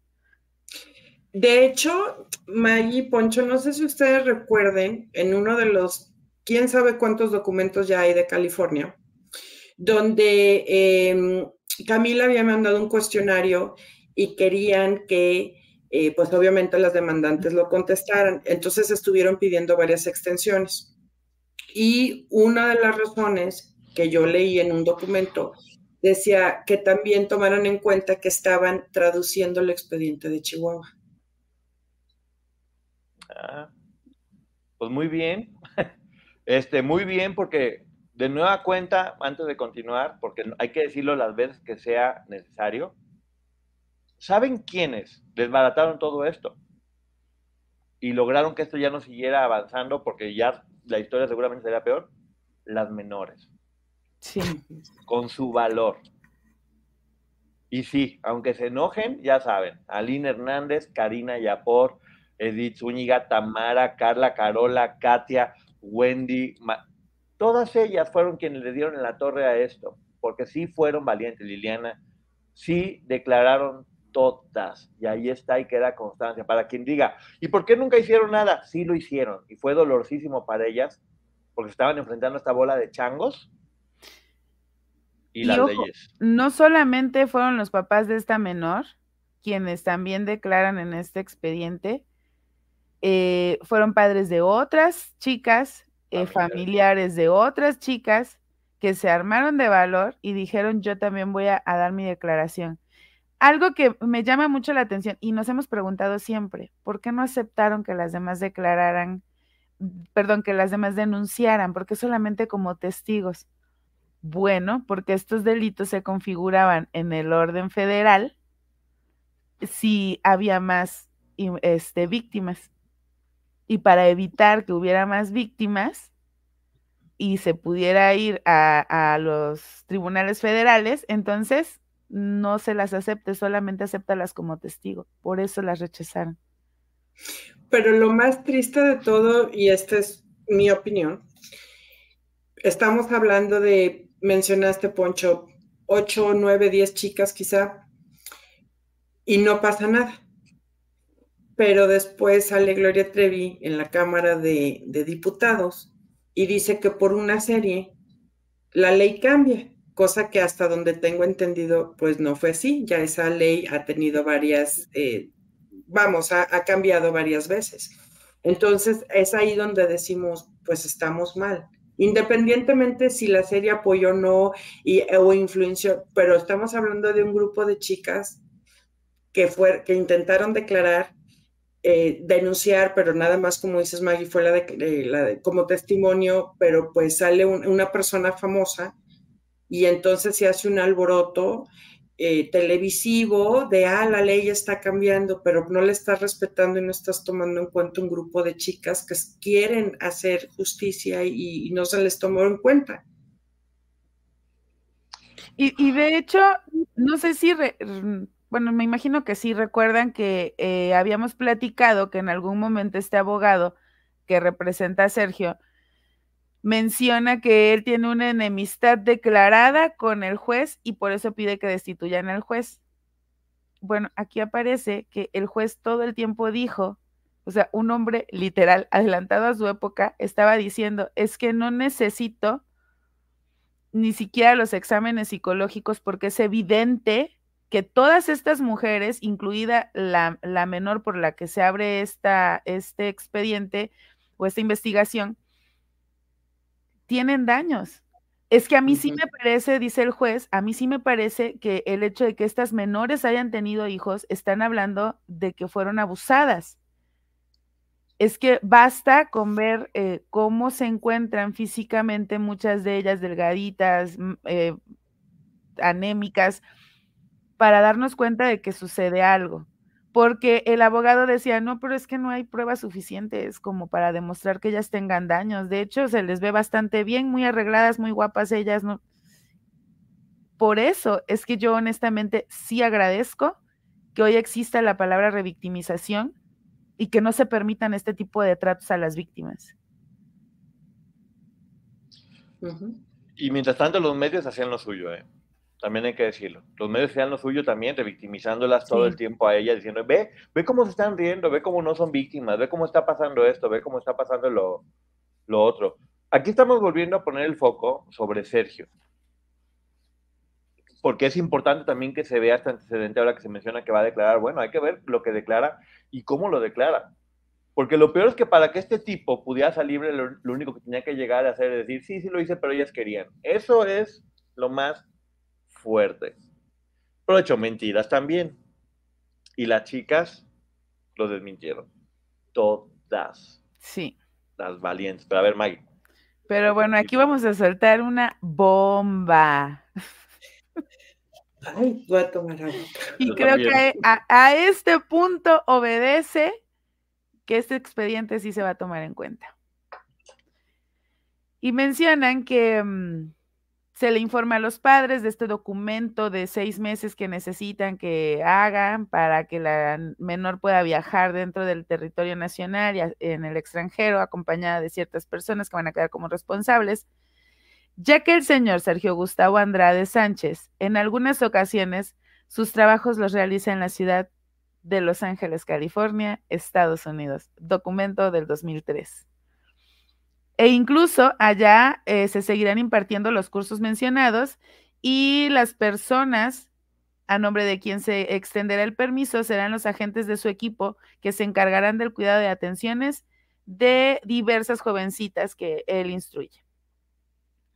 De hecho, Maggie Poncho, no sé si ustedes recuerden, en uno de los, quién sabe cuántos documentos ya hay de California, donde em, Camila había mandado un cuestionario y querían que eh, pues obviamente las demandantes lo contestaran. Entonces estuvieron pidiendo varias extensiones. Y una de las razones que yo leí en un documento decía que también tomaron en cuenta que estaban traduciendo el expediente de Chihuahua. Ah, pues muy bien. Este, muy bien, porque de nueva cuenta, antes de continuar, porque hay que decirlo las veces que sea necesario, ¿Saben quiénes desbarataron todo esto? Y lograron que esto ya no siguiera avanzando porque ya la historia seguramente sería peor. Las menores. Sí. Con su valor. Y sí, aunque se enojen, ya saben, Aline Hernández, Karina Yapor, Edith Zúñiga, Tamara, Carla, Carola, Katia, Wendy, todas ellas fueron quienes le dieron en la torre a esto, porque sí fueron valientes, Liliana, sí declararon todas. Y ahí está y queda constancia. Para quien diga, ¿y por qué nunca hicieron nada? Sí lo hicieron. Y fue dolorosísimo para ellas, porque estaban enfrentando esta bola de changos y, las leyes. No solamente fueron los papás de esta menor, quienes también declaran en este expediente, eh, fueron padres de otras chicas, eh, familiares de otras chicas que se armaron de valor y dijeron yo también voy a dar mi declaración algo que me llama mucho la atención y nos hemos preguntado siempre, ¿por qué no aceptaron que las demás declararan, perdón, que las demás denunciaran? ¿Por qué solamente como testigos? Bueno, porque estos delitos se configuraban en el orden federal si había más este, víctimas. Y para evitar que hubiera más víctimas y se pudiera ir a, a los tribunales federales, entonces no se las acepte, solamente acéptalas como testigo. Por eso las rechazaron. Pero lo más triste de todo, y esta es mi opinión, estamos hablando de, mencionaste Poncho, 8, 9, 10 chicas quizá, y no pasa nada. Pero después sale Gloria Trevi en la Cámara de, Diputados y dice que por una serie la ley cambia, cosa que hasta donde tengo entendido, pues no fue así. Ya esa ley ha tenido varias, eh, vamos, ha, ha, cambiado varias veces. Entonces es ahí donde decimos, pues estamos mal. Independientemente si la serie apoyó o no y, o influenció, pero estamos hablando de un grupo de chicas que, fue, que intentaron declarar eh, denunciar, pero nada más como dices Maggie, fue la de, la como testimonio, pero pues sale una persona famosa y entonces se hace un alboroto eh, televisivo de, ah, la ley está cambiando, pero no le estás respetando y no estás tomando en cuenta un grupo de chicas que quieren hacer justicia y, no se les tomó en cuenta. Y, y de hecho, no sé si bueno, me imagino que sí recuerdan que eh, habíamos platicado que en algún momento este abogado que representa a Sergio menciona que él tiene una enemistad declarada con el juez y por eso pide que destituyan al juez. Bueno, aquí aparece que el juez todo el tiempo dijo, o sea, un hombre literal adelantado a su época estaba diciendo, es que no necesito ni siquiera los exámenes psicológicos porque es evidente que todas estas mujeres, incluida la, menor por la que se abre esta, este expediente o esta investigación, tienen daños. Es que a mí sí me parece, dice el juez, a mí sí me parece que el hecho de que estas menores hayan tenido hijos están hablando de que fueron abusadas. Es que basta con ver eh, cómo se encuentran físicamente muchas de ellas delgaditas, eh, anémicas, para darnos cuenta de que sucede algo. Porque el abogado decía, no, pero es que no hay pruebas suficientes como para demostrar que ellas tengan daños. De hecho, se les ve bastante bien, muy arregladas, muy guapas ellas, ¿no? Por eso es que yo honestamente sí agradezco que hoy exista la palabra revictimización y que no se permitan este tipo de tratos a las víctimas. Y mientras tanto los medios hacían lo suyo, ¿eh? También hay que decirlo. Los medios sean lo suyo también, revictimizándolas todo el tiempo a ella, diciendo, ve, ve cómo se están riendo, ve cómo no son víctimas, ve cómo está pasando esto, ve cómo está pasando lo, lo otro. Aquí estamos volviendo a poner el foco sobre Sergio. Porque es importante también que se vea este antecedente ahora que se menciona que va a declarar. Bueno, hay que ver lo que declara y cómo lo declara. Porque lo peor es que para que este tipo pudiera salir, lo, lo único que tenía que llegar a hacer es decir, sí, sí lo hice, pero ellas querían. Eso es lo más fuerte. Pero hecho mentiras también. Y las chicas lo desmintieron. Todas. Sí. Las valientes. Pero a ver, Maggie. Pero bueno, aquí vamos a soltar una bomba. Ay, voy a tomar agua. Y creo que a, este punto obedece que este expediente sí se va a tomar en cuenta. Y mencionan que mm, se le informa a los padres de este documento de seis meses que necesitan que hagan para que la menor pueda viajar dentro del territorio nacional y en el extranjero, acompañada de ciertas personas que van a quedar como responsables, ya que el señor Sergio Gustavo Andrade Sánchez en algunas ocasiones sus trabajos los realiza en la ciudad de Los Ángeles, California, Estados Unidos, documento del 2003. E incluso allá eh, se seguirán impartiendo los cursos mencionados y las personas a nombre de quien se extenderá el permiso serán los agentes de su equipo que se encargarán del cuidado de atenciones de diversas jovencitas que él instruye.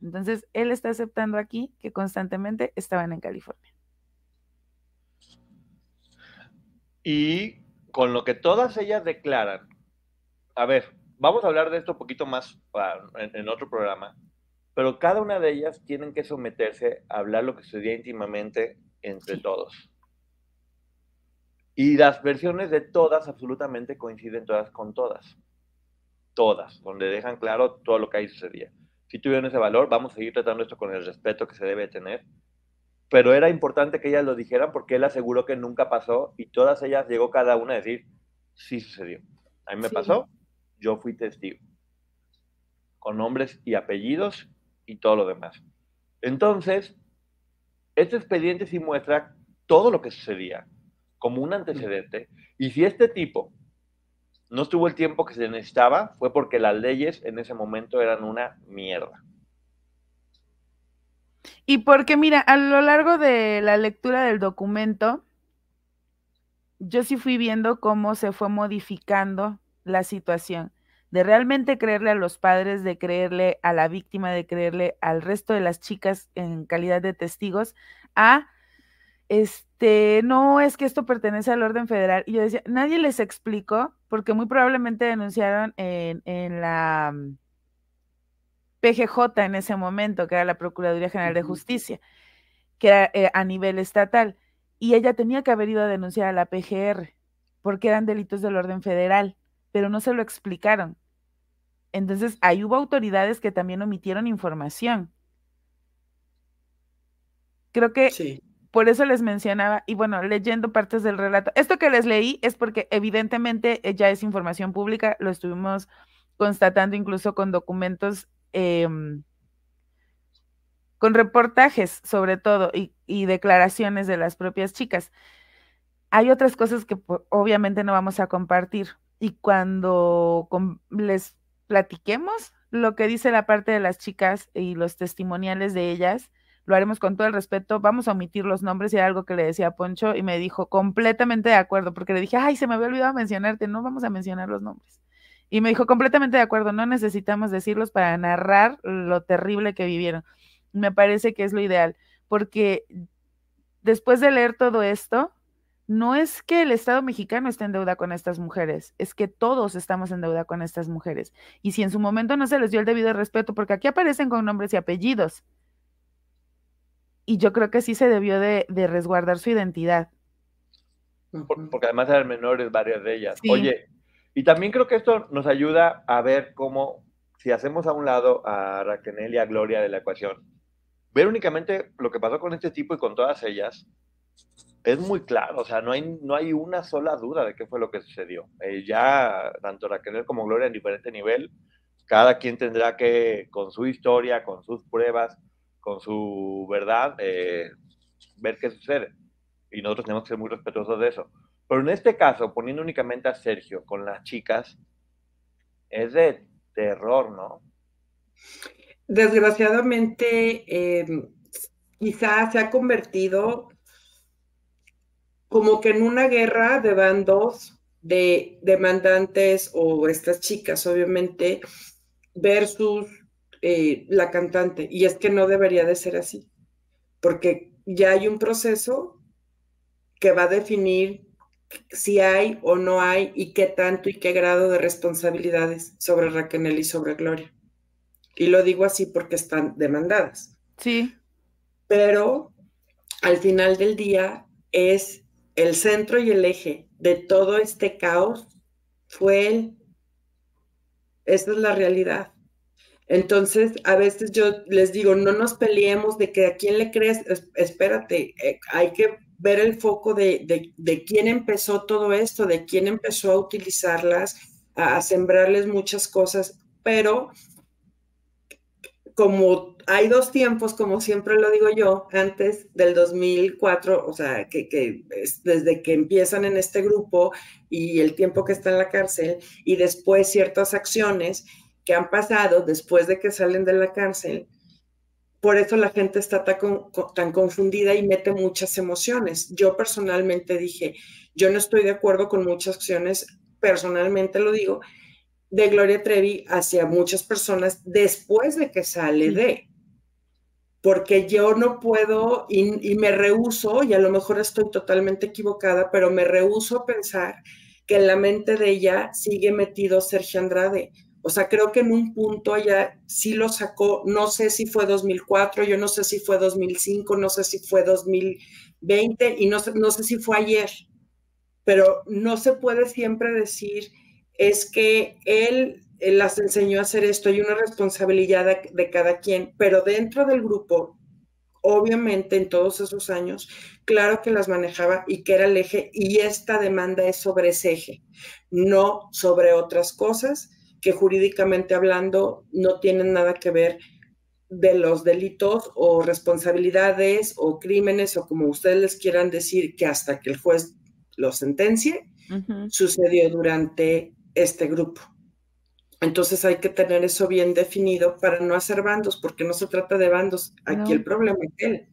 Entonces, él está aceptando aquí que constantemente estaban en California. Y con lo que todas ellas declaran, a ver, vamos a hablar de esto un poquito más ah, en, otro programa, pero cada una de ellas tienen que someterse a hablar lo que sucedía íntimamente entre todos. Y las versiones de todas absolutamente coinciden todas con todas. Todas, donde dejan claro todo lo que ahí sucedía. Si tuvieron ese valor, vamos a seguir tratando esto con el respeto que se debe tener. Pero era importante que ellas lo dijeran porque él aseguró que nunca pasó y todas ellas llegó cada una a decir, sí sucedió. A mí me pasó, yo fui testigo, con nombres y apellidos y todo lo demás. Entonces, este expediente sí muestra todo lo que sucedía, como un antecedente. Y si este tipo no estuvo el tiempo que se necesitaba, fue porque las leyes en ese momento eran una mierda. Y porque, mira, a lo largo de la lectura del documento, yo sí fui viendo cómo se fue modificando la situación, de realmente creerle a los padres, de creerle a la víctima, de creerle al resto de las chicas en calidad de testigos, a este, no es que esto pertenece al orden federal. Y yo decía, nadie les explicó, porque muy probablemente denunciaron en, en la PGJ en ese momento, que era la Procuraduría General de Justicia, que era eh, a nivel estatal, y ella tenía que haber ido a denunciar a la PGR, porque eran delitos del orden federal, pero no se lo explicaron. Entonces, ahí hubo autoridades que también omitieron información. Creo que por eso les mencionaba, y bueno, leyendo partes del relato, esto que les leí es porque evidentemente eh, ya es información pública, lo estuvimos constatando incluso con documentos Em, con reportajes sobre todo y, declaraciones de las propias chicas. Hay otras cosas que obviamente no vamos a compartir y cuando les platiquemos lo que dice la parte de las chicas y los testimoniales de ellas, lo haremos con todo el respeto. Vamos a omitir los nombres y algo que le decía a Poncho y me dijo completamente de acuerdo, porque le dije, ay, se me había olvidado mencionarte, no vamos a mencionar los nombres. Y me dijo, completamente de acuerdo, no necesitamos decirlos para narrar lo terrible que vivieron. Me parece que es lo ideal, porque después de leer todo esto, no es que el Estado mexicano esté en deuda con estas mujeres, es que todos estamos en deuda con estas mujeres. Y si en su momento no se les dio el debido respeto, porque aquí aparecen con nombres y apellidos, y yo creo que sí se debió de, resguardar su identidad. porque además eran menores varias de ellas. Oye, y también creo que esto nos ayuda a ver cómo, si hacemos a un lado a Raquel y a Gloria de la ecuación, ver únicamente lo que pasó con este tipo y con todas ellas, es muy claro, o sea, no hay, no hay una sola duda de qué fue lo que sucedió. Eh, ya tanto Raquel como Gloria en diferente nivel, cada quien tendrá que, con su historia, con sus pruebas, con su verdad, eh, ver qué sucede. Y nosotros tenemos que ser muy respetuosos de eso. Pero en este caso, poniendo únicamente a Sergio con las chicas, es de terror, ¿no? Desgraciadamente, eh, quizás se ha convertido como que en una guerra de bandos de demandantes o estas chicas, obviamente, versus eh, la cantante. Y es que no debería de ser así, porque ya hay un proceso que va a definir si hay o no hay y qué tanto y qué grado de responsabilidades sobre Raquel y sobre Gloria. Y lo digo así porque están demandadas. Sí. Pero al final del día es el centro y el eje de todo este caos fue él. Esa es la realidad. Entonces, a veces yo les digo, no nos peleemos de que a quién le crees, espérate, eh, hay que ver el foco de, quién empezó todo esto, de quién empezó a utilizarlas, a, sembrarles muchas cosas, pero como hay dos tiempos, como siempre lo digo yo, antes del 2004, o sea, que, desde que empiezan en este grupo y el tiempo que está en la cárcel, y después ciertas acciones que han pasado después de que salen de la cárcel, por eso la gente está tan, confundida y mete muchas emociones. Yo personalmente dije, yo no estoy de acuerdo con muchas acciones, personalmente lo digo, de Gloria Trevi hacia muchas personas después de que sale de. Porque yo no puedo y, me rehuso, y a lo mejor estoy totalmente equivocada, pero me rehuso a pensar que en la mente de ella sigue metido Sergio Andrade. O sea, creo que en un punto ella sí lo sacó, no sé si fue 2004, yo no sé si fue 2005, no sé si fue 2020 y no sé, no sé si fue ayer, pero no se puede siempre decir es que él, las enseñó a hacer esto y una responsabilidad de, de cada quien, pero dentro del grupo, obviamente en todos esos años, claro que las manejaba y que era el eje y esta demanda es sobre ese eje, no sobre otras cosas que jurídicamente hablando no tienen nada que ver de los delitos o responsabilidades o crímenes o como ustedes les quieran decir que hasta que el juez lo sentencie, sucedió durante este grupo. Entonces hay que tener eso bien definido para no hacer bandos, porque no se trata de bandos. Aquí el problema es él.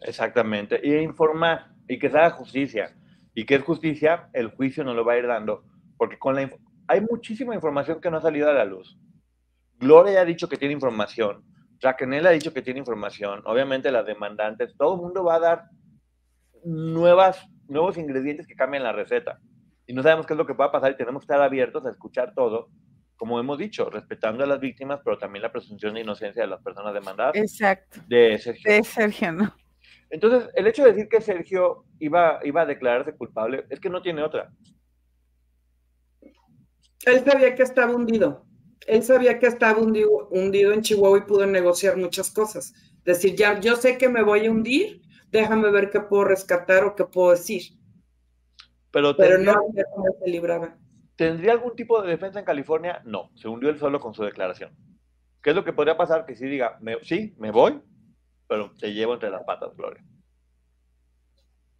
Exactamente. Y informar y que se haga justicia. Y que es justicia, el juicio no lo va a ir dando. Porque con la hay muchísima información que no ha salido a la luz. Gloria ha dicho que tiene información. Raquel ha dicho que tiene información. Obviamente las demandantes, todo el mundo va a dar nuevas, nuevos ingredientes que cambian la receta. Y no sabemos qué es lo que pueda pasar y tenemos que estar abiertos a escuchar todo, como hemos dicho, respetando a las víctimas, pero también la presunción de inocencia de las personas demandadas. Exacto. De Sergio. De Sergio, no. Entonces, el hecho de decir que Sergio iba, iba a declararse culpable es que no tiene otra. Él sabía que estaba hundido. Él sabía que estaba hundido, hundido en Chihuahua y pudo negociar muchas cosas. Decir, ya, yo sé que me voy a hundir, déjame ver qué puedo rescatar o qué puedo decir. Pero, Pero no cómo se libraba. ¿Tendría algún tipo de defensa en California? No, se hundió él solo con su declaración. ¿Qué es lo que podría pasar? Que si diga, sí, me voy, pero te llevo entre las patas, Gloria.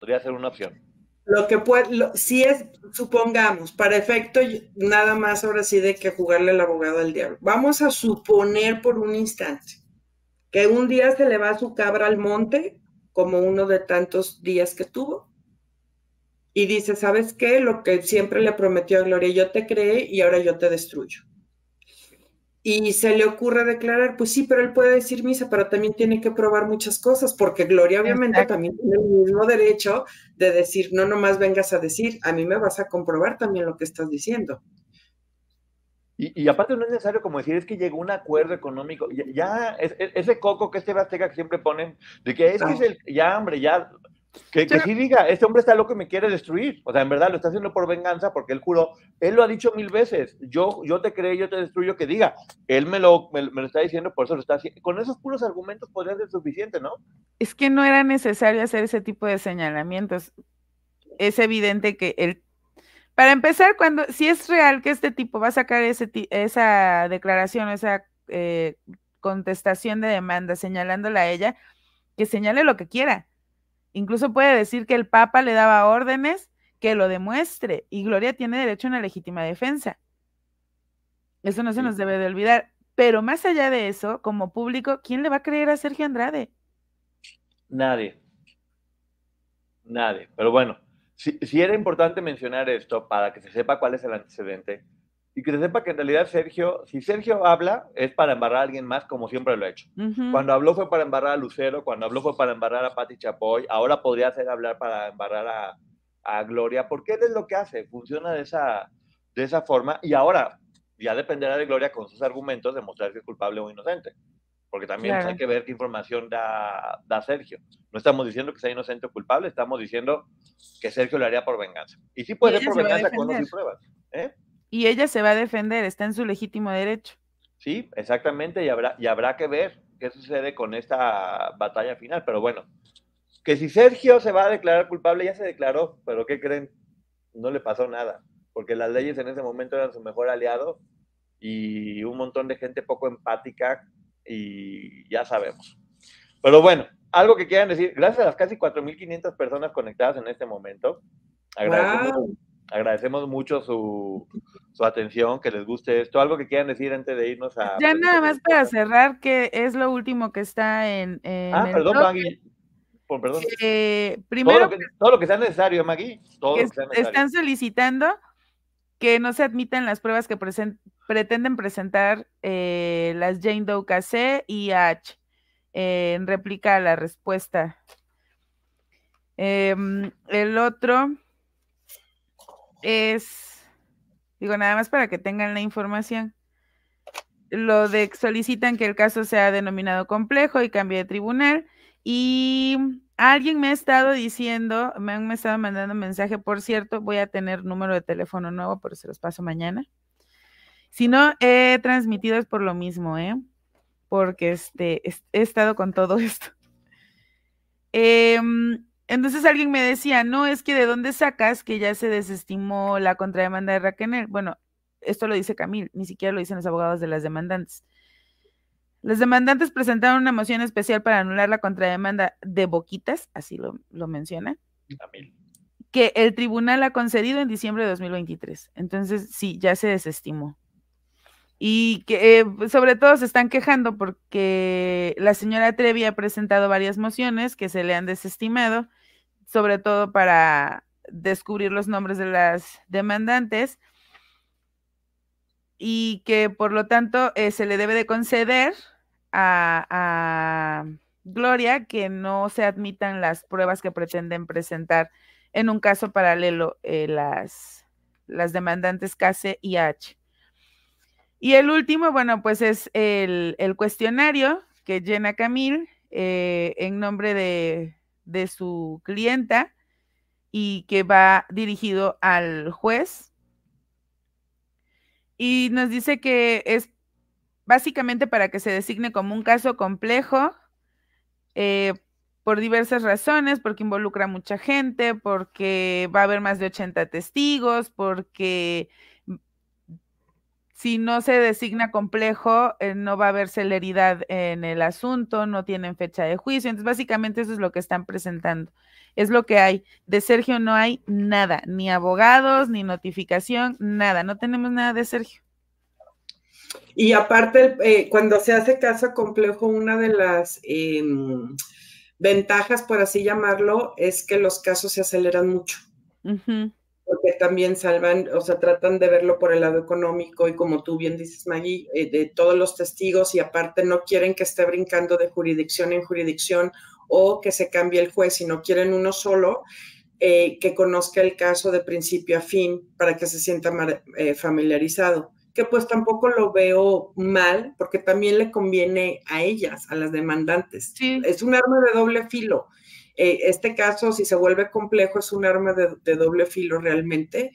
podría ser una opción. Lo que puede, si es, supongamos, para efecto nada más ahora sí de que jugarle el abogado al diablo. Vamos a suponer por un instante que un día se le va su cabra al monte, como uno de tantos días que tuvo, y dice, ¿sabes qué? Lo que siempre le prometió a Gloria, yo te creé y ahora yo te destruyo y se le ocurre declarar, pues sí, pero él puede decir misa, pero también tiene que probar muchas cosas, porque Gloria obviamente también tiene el mismo derecho de decir, no nomás vengas a decir, a mí me vas a comprobar también lo que estás diciendo. Y, aparte no es necesario como decir, es que llegó un acuerdo económico, ya, ese coco que este Azteca que siempre ponen, de que es que es el, ya hombre, ya que, sí. diga, este hombre está loco y me quiere destruir. O sea, en verdad lo está haciendo por venganza porque él juró, él lo ha dicho mil veces, yo, yo te creo, yo te destruyo, que diga, él me lo, me, lo está diciendo, por eso lo está haciendo. Con esos puros argumentos podría ser suficiente, ¿no? Es que no era necesario hacer ese tipo de señalamientos. Es evidente que él, para empezar, cuando, si es real que este tipo va a sacar ese, esa declaración, esa eh, contestación de demanda señalándola a ella, que señale lo que quiera Incluso puede decir que el Papa le daba órdenes que lo demuestre y Gloria tiene derecho a una legítima defensa. Eso no se nos debe de olvidar. Pero más allá de eso, como público, ¿quién le va a creer a Sergio Andrade? Nadie. Nadie. Pero bueno, si, si era importante mencionar esto para que se sepa cuál es el antecedente, y que se sepa que en realidad Sergio, si Sergio habla, es para embarrar a alguien más, como siempre lo ha hecho. Cuando habló fue para embarrar a Lucero, cuando habló fue para embarrar a Patti Chapoy, ahora podría ser hablar para embarrar a, a Gloria, porque él es lo que hace, funciona de esa, de esa forma, y ahora ya dependerá de Gloria con sus argumentos demostrar que es culpable o inocente, porque también hay que ver qué información da, da Sergio. No estamos diciendo que sea inocente o culpable, estamos diciendo que Sergio lo haría por venganza. Y sí puede ser por venganza con los pruebas. ¿eh? Y ella se va a defender, está en su legítimo derecho. Sí, exactamente, y habrá, y habrá que ver qué sucede con esta batalla final. Pero bueno, que si Sergio se va a declarar culpable, ya se declaró, pero ¿qué creen? No le pasó nada, porque las leyes en ese momento eran su mejor aliado y un montón de gente poco empática y ya sabemos. Pero bueno, algo que quieran decir, gracias a las casi 4.500 personas conectadas en este momento. Agradecemos, agradecemos mucho su, atención, que les guste esto. ¿Algo que quieran decir antes de irnos a... Ya nada más para cerrar, que es lo último que está en... ah, perdón, Maggie. perdón. Eh, primero... Todo lo, que, sea necesario, Maggie. Todo lo que sea necesario. Están solicitando que no se admitan las pruebas que pretenden presentar eh, las Jane Doe KC y H. Eh, en réplica a la respuesta. Em, el otro es, digo, nada más para que tengan la información. Lo de solicitan que el caso sea denominado complejo y cambie de tribunal. Y alguien me ha estado diciendo, me han estado mandando mensaje, por cierto, voy a tener número de teléfono nuevo, pero se los paso mañana. Si no, he transmitido es por lo mismo, ¿eh? Porque este, he estado con todo (laughs) esto. Em, entonces alguien me decía, no, es que de dónde sacas que ya se desestimó la contrademanda de Raquel. Bueno, esto lo dice Camil, ni siquiera lo dicen los abogados de las demandantes. Los demandantes presentaron una moción especial para anular la contrademanda de Boquitas, así lo, lo menciona, que el tribunal ha concedido en diciembre de 2023. Entonces, sí, ya se desestimó. Y que eh, sobre todo se están quejando porque la señora Trevi ha presentado varias mociones que se le han desestimado, sobre todo para descubrir los nombres de las demandantes y que por lo tanto eh, se le debe de conceder a, Gloria que no se admitan las pruebas que pretenden presentar en un caso paralelo eh, las, las demandantes Case y H. Y el último, bueno, pues es el, cuestionario que llena Camil eh, en nombre de, de su clienta y que va dirigido al juez. Y nos dice que es básicamente para que se designe como un caso complejo eh, por diversas razones, porque involucra a mucha gente, porque va a haber más de 80 testigos, porque si no se designa complejo, eh, no va a haber celeridad en el asunto, no tienen fecha de juicio. Entonces, básicamente eso es lo que están presentando es lo que hay. De Sergio no hay nada, ni abogados, ni notificación, nada. No tenemos nada de Sergio. Y aparte, eh, cuando se hace caso complejo, una de las em, ventajas, por así llamarlo, es que los casos se aceleran mucho. Porque también salvan, o sea, tratan de verlo por el lado económico y como tú bien dices, Maggie, eh, de todos los testigos y aparte no quieren que esté brincando de jurisdicción en jurisdicción o que se cambie el juez, si no quieren uno solo, eh, que conozca el caso de principio a fin para que se sienta eh, familiarizado. Que pues tampoco lo veo mal, porque también le conviene a ellas, a las demandantes. Es un arma de doble filo. Eh, este caso, si se vuelve complejo, es un arma de doble filo realmente,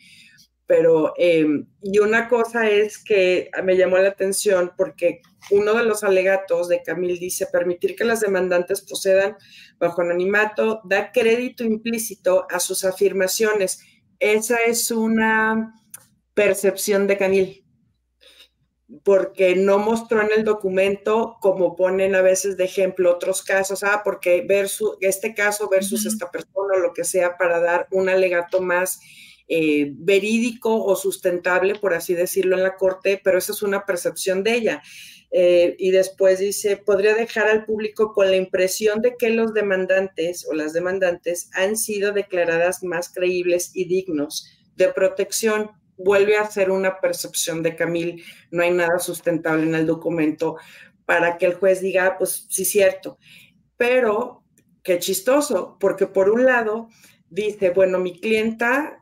pero, em, y una cosa es que me llamó la atención porque uno de los alegatos de Camil dice permitir que las demandantes procedan bajo anonimato da crédito implícito a sus afirmaciones. Esa es una percepción de Camil porque no mostró en el documento, como ponen a veces de ejemplo otros casos, ah, porque versus, este caso versus esta persona o lo que sea, para dar un alegato más eh, verídico o sustentable, por así decirlo, en la corte, pero esa es una percepción de ella. Eh, y después dice, podría dejar al público con la impresión de que los demandantes o las demandantes han sido declaradas más creíbles y dignos de protección. Vuelve a ser una percepción de Camil, no hay nada sustentable en el documento para que el juez diga, ah, pues sí, cierto. Pero, qué chistoso, porque por un lado dice, bueno, mi clienta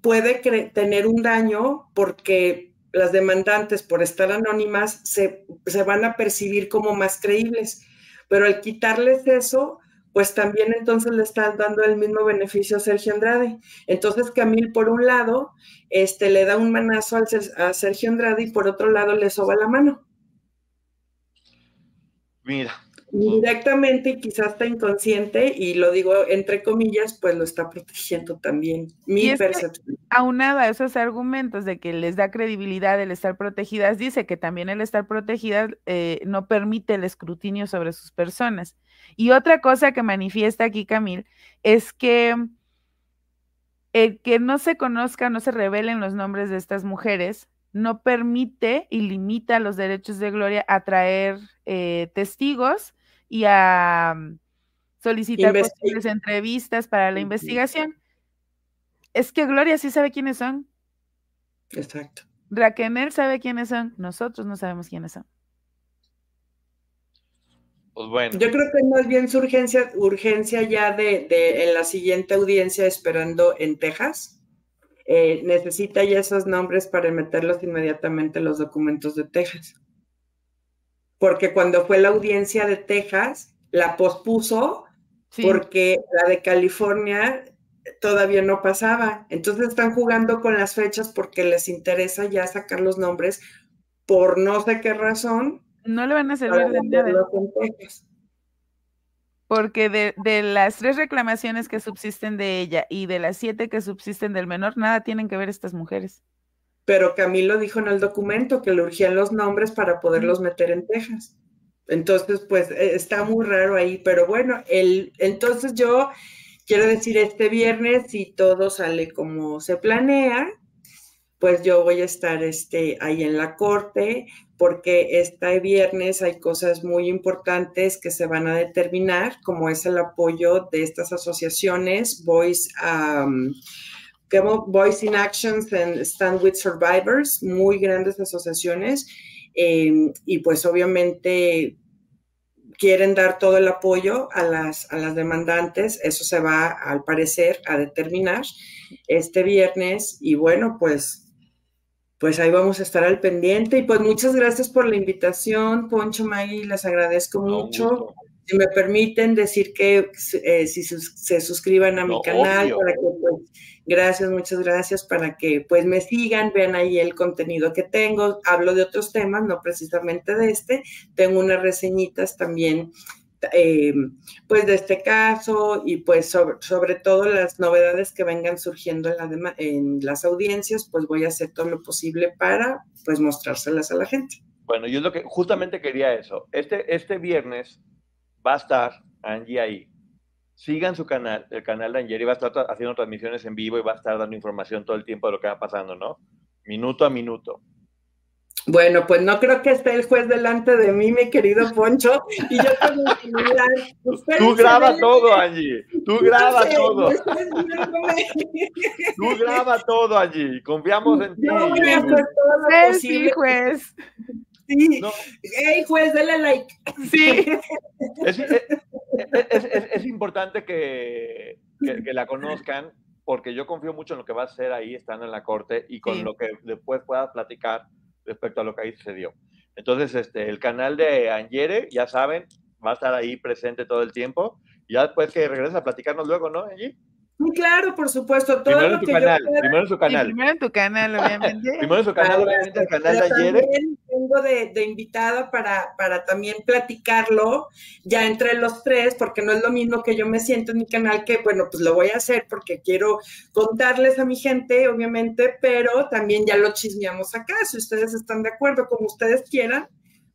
puede tener un daño porque las demandantes, por estar anónimas, se, van a percibir como más creíbles. Pero al quitarles eso, pues también entonces le están dando el mismo beneficio a Sergio Andrade. Entonces Camil, por un lado, este, le da un manazo a Sergio Andrade y por otro lado le soba la mano. Mira, Directamente y quizás está inconsciente, y lo digo entre comillas, pues lo está protegiendo también. Mi percepción. Aunado a esos argumentos de que les da credibilidad el estar protegidas, dice que también el estar protegidas eh, no permite el escrutinio sobre sus personas. Y otra cosa que manifiesta aquí Camil es que el que no se conozca, no se revelen los nombres de estas mujeres, no permite y limita los derechos de Gloria a traer eh, testigos y a mm, solicitar posibles entrevistas para la investigación. Es que Gloria sí sabe quiénes son. Exacto. Raquel sabe quiénes son, nosotros no sabemos quiénes son. Pues bueno. Yo creo que más bien su urgencia, urgencia ya de, en la siguiente audiencia esperando en Texas. Eh, necesita ya esos nombres para meterlos inmediatamente en los documentos de Texas porque cuando fue la audiencia de Texas, la pospuso porque la de California todavía no pasaba. Entonces están jugando con las fechas porque les interesa ya sacar los nombres por no sé qué razón. No le van a servir de nada. Porque de, de, las tres reclamaciones que subsisten de ella y de las siete que subsisten del menor, nada tienen que ver estas mujeres. Pero Camilo dijo en el documento que le urgían los nombres para poderlos meter en Texas. Entonces, pues e, está muy raro ahí, pero bueno, el, entonces yo quiero decir, este viernes, si todo sale como se planea, pues yo voy a estar este, ahí en la corte, porque este viernes hay cosas muy importantes que se van a determinar, como es el apoyo de estas asociaciones, Voice, um, Voice in Actions and Stand with Survivors, muy grandes asociaciones, em, y pues obviamente quieren dar todo el apoyo a las, a las demandantes. Eso se va, al parecer, a determinar este viernes. Y bueno, pues, pues ahí vamos a estar al pendiente. Y pues muchas gracias por la invitación, Poncho Magui, les agradezco mucho. Si me permiten decir que eh, si se suscriban a mi canal para que Gracias, muchas gracias para que pues me sigan, vean ahí el contenido que tengo. Hablo de otros temas, no precisamente de este. Tengo unas reseñitas también eh, pues de este caso y pues sobre, sobre, todo las novedades que vengan surgiendo en, la en las audiencias, pues voy a hacer todo lo posible para pues mostrárselas a la gente. Bueno, yo lo que justamente quería eso. Este, este viernes va a estar Angie ahí sigan su canal, el canal de Angeri va a estar haciendo transmisiones en vivo y va a estar dando información todo el tiempo de lo que va pasando, ¿no? Minuto a minuto. Bueno, pues no creo que esté el juez delante de mí, mi querido Poncho, y yo tengo que (laughs) Tú graba todo, Angie. Tú graba todo. Tú graba todo, Angie. Confiamos en ti. No, pues, sí, juez. Sí. Hey, juez, dale like. Sí. (laughs) Es, es, es, importante que, que, la conozcan porque yo confío mucho en lo que va a hacer ahí, estando en la corte y con lo que después puedas platicar respecto a lo que ahí sucedió. Entonces, este, el canal de Angere, ya saben, va a estar ahí presente todo el tiempo. Ya después que regresa a platicarnos luego, ¿no, Angie? Claro, por supuesto. Todo primero, en tu canal, primero en su canal. primero en tu canal, (laughs) obviamente. primero en su canal, obviamente, el canal de ayer. Tengo de, de, invitada para, para también platicarlo ya entre los tres, porque no es lo mismo que yo me siento en mi canal, que bueno, pues lo voy a hacer porque quiero contarles a mi gente, obviamente, pero también ya lo chismeamos acá, si ustedes están de acuerdo, como ustedes quieran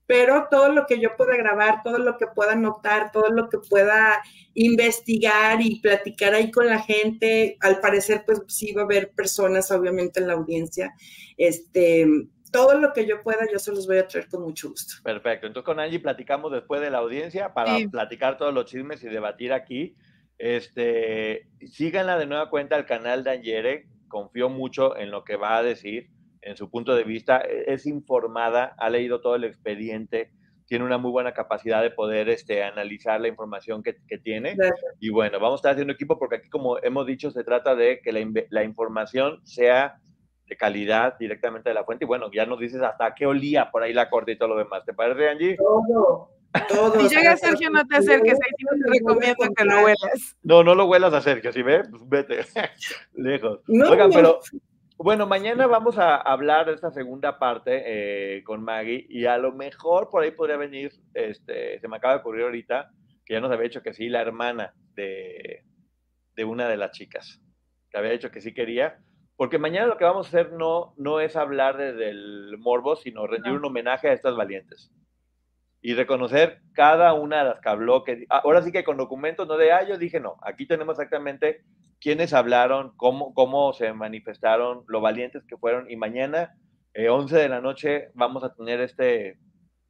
pero todo lo que yo pueda grabar, todo lo que pueda notar, todo lo que pueda investigar y platicar ahí con la gente, al parecer pues sí va a haber personas obviamente en la audiencia, este, todo lo que yo pueda yo se los voy a traer con mucho gusto. Perfecto, entonces con Angie platicamos después de la audiencia para platicar todos los chismes y debatir aquí. Este, síganla de nueva cuenta al canal de Angere, confío mucho en lo que va a decir en su punto de vista, e, es informada, ha leído todo el expediente, tiene una muy buena capacidad de poder este, analizar la información que, tiene. Y bueno, vamos a estar haciendo equipo porque aquí, como hemos dicho, se trata de que la, información sea de calidad directamente de la fuente. Y bueno, ya nos dices hasta qué olía por ahí la corte y todo lo demás. ¿Te parece, Angie? Todo. Todo. Si llega Sergio, no te acerques, ahí sí te recomiendo que lo huelas. No, no lo huelas a Sergio, si ves, pues vete (laughs) lejos. Oigan, pero bueno, mañana vamos a hablar de esta segunda parte eh, con Maggie y a lo mejor por ahí podría venir, este, se me acaba de ocurrir ahorita, que ya nos había dicho que sí, la hermana de, de una de las chicas, que había dicho que sí quería, porque mañana lo que vamos a hacer no, no es hablar desde el morbo, sino rendir un homenaje a estas valientes y reconocer cada una de las que habló, que ahora sí que con documentos, no de, ah, yo dije no, aquí tenemos exactamente quiénes hablaron, cómo, cómo se manifestaron, lo valientes que fueron. Y mañana, eh, 11 de la noche, vamos a tener este,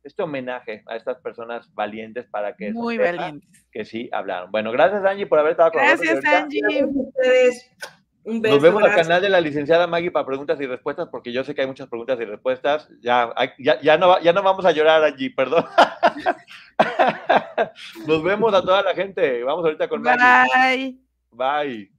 este homenaje a estas personas valientes para que... Muy valientes. Que sí hablaron. Bueno, gracias Angie por haber estado con nosotros. Gracias Angie. Un beso, Nos vemos al canal de la licenciada Maggie para preguntas y respuestas, porque yo sé que hay muchas preguntas y respuestas. Ya, ya, ya, no, ya no vamos a llorar, Angie, perdón. (laughs) Nos vemos a toda la gente. Vamos ahorita con Maggie. Bye.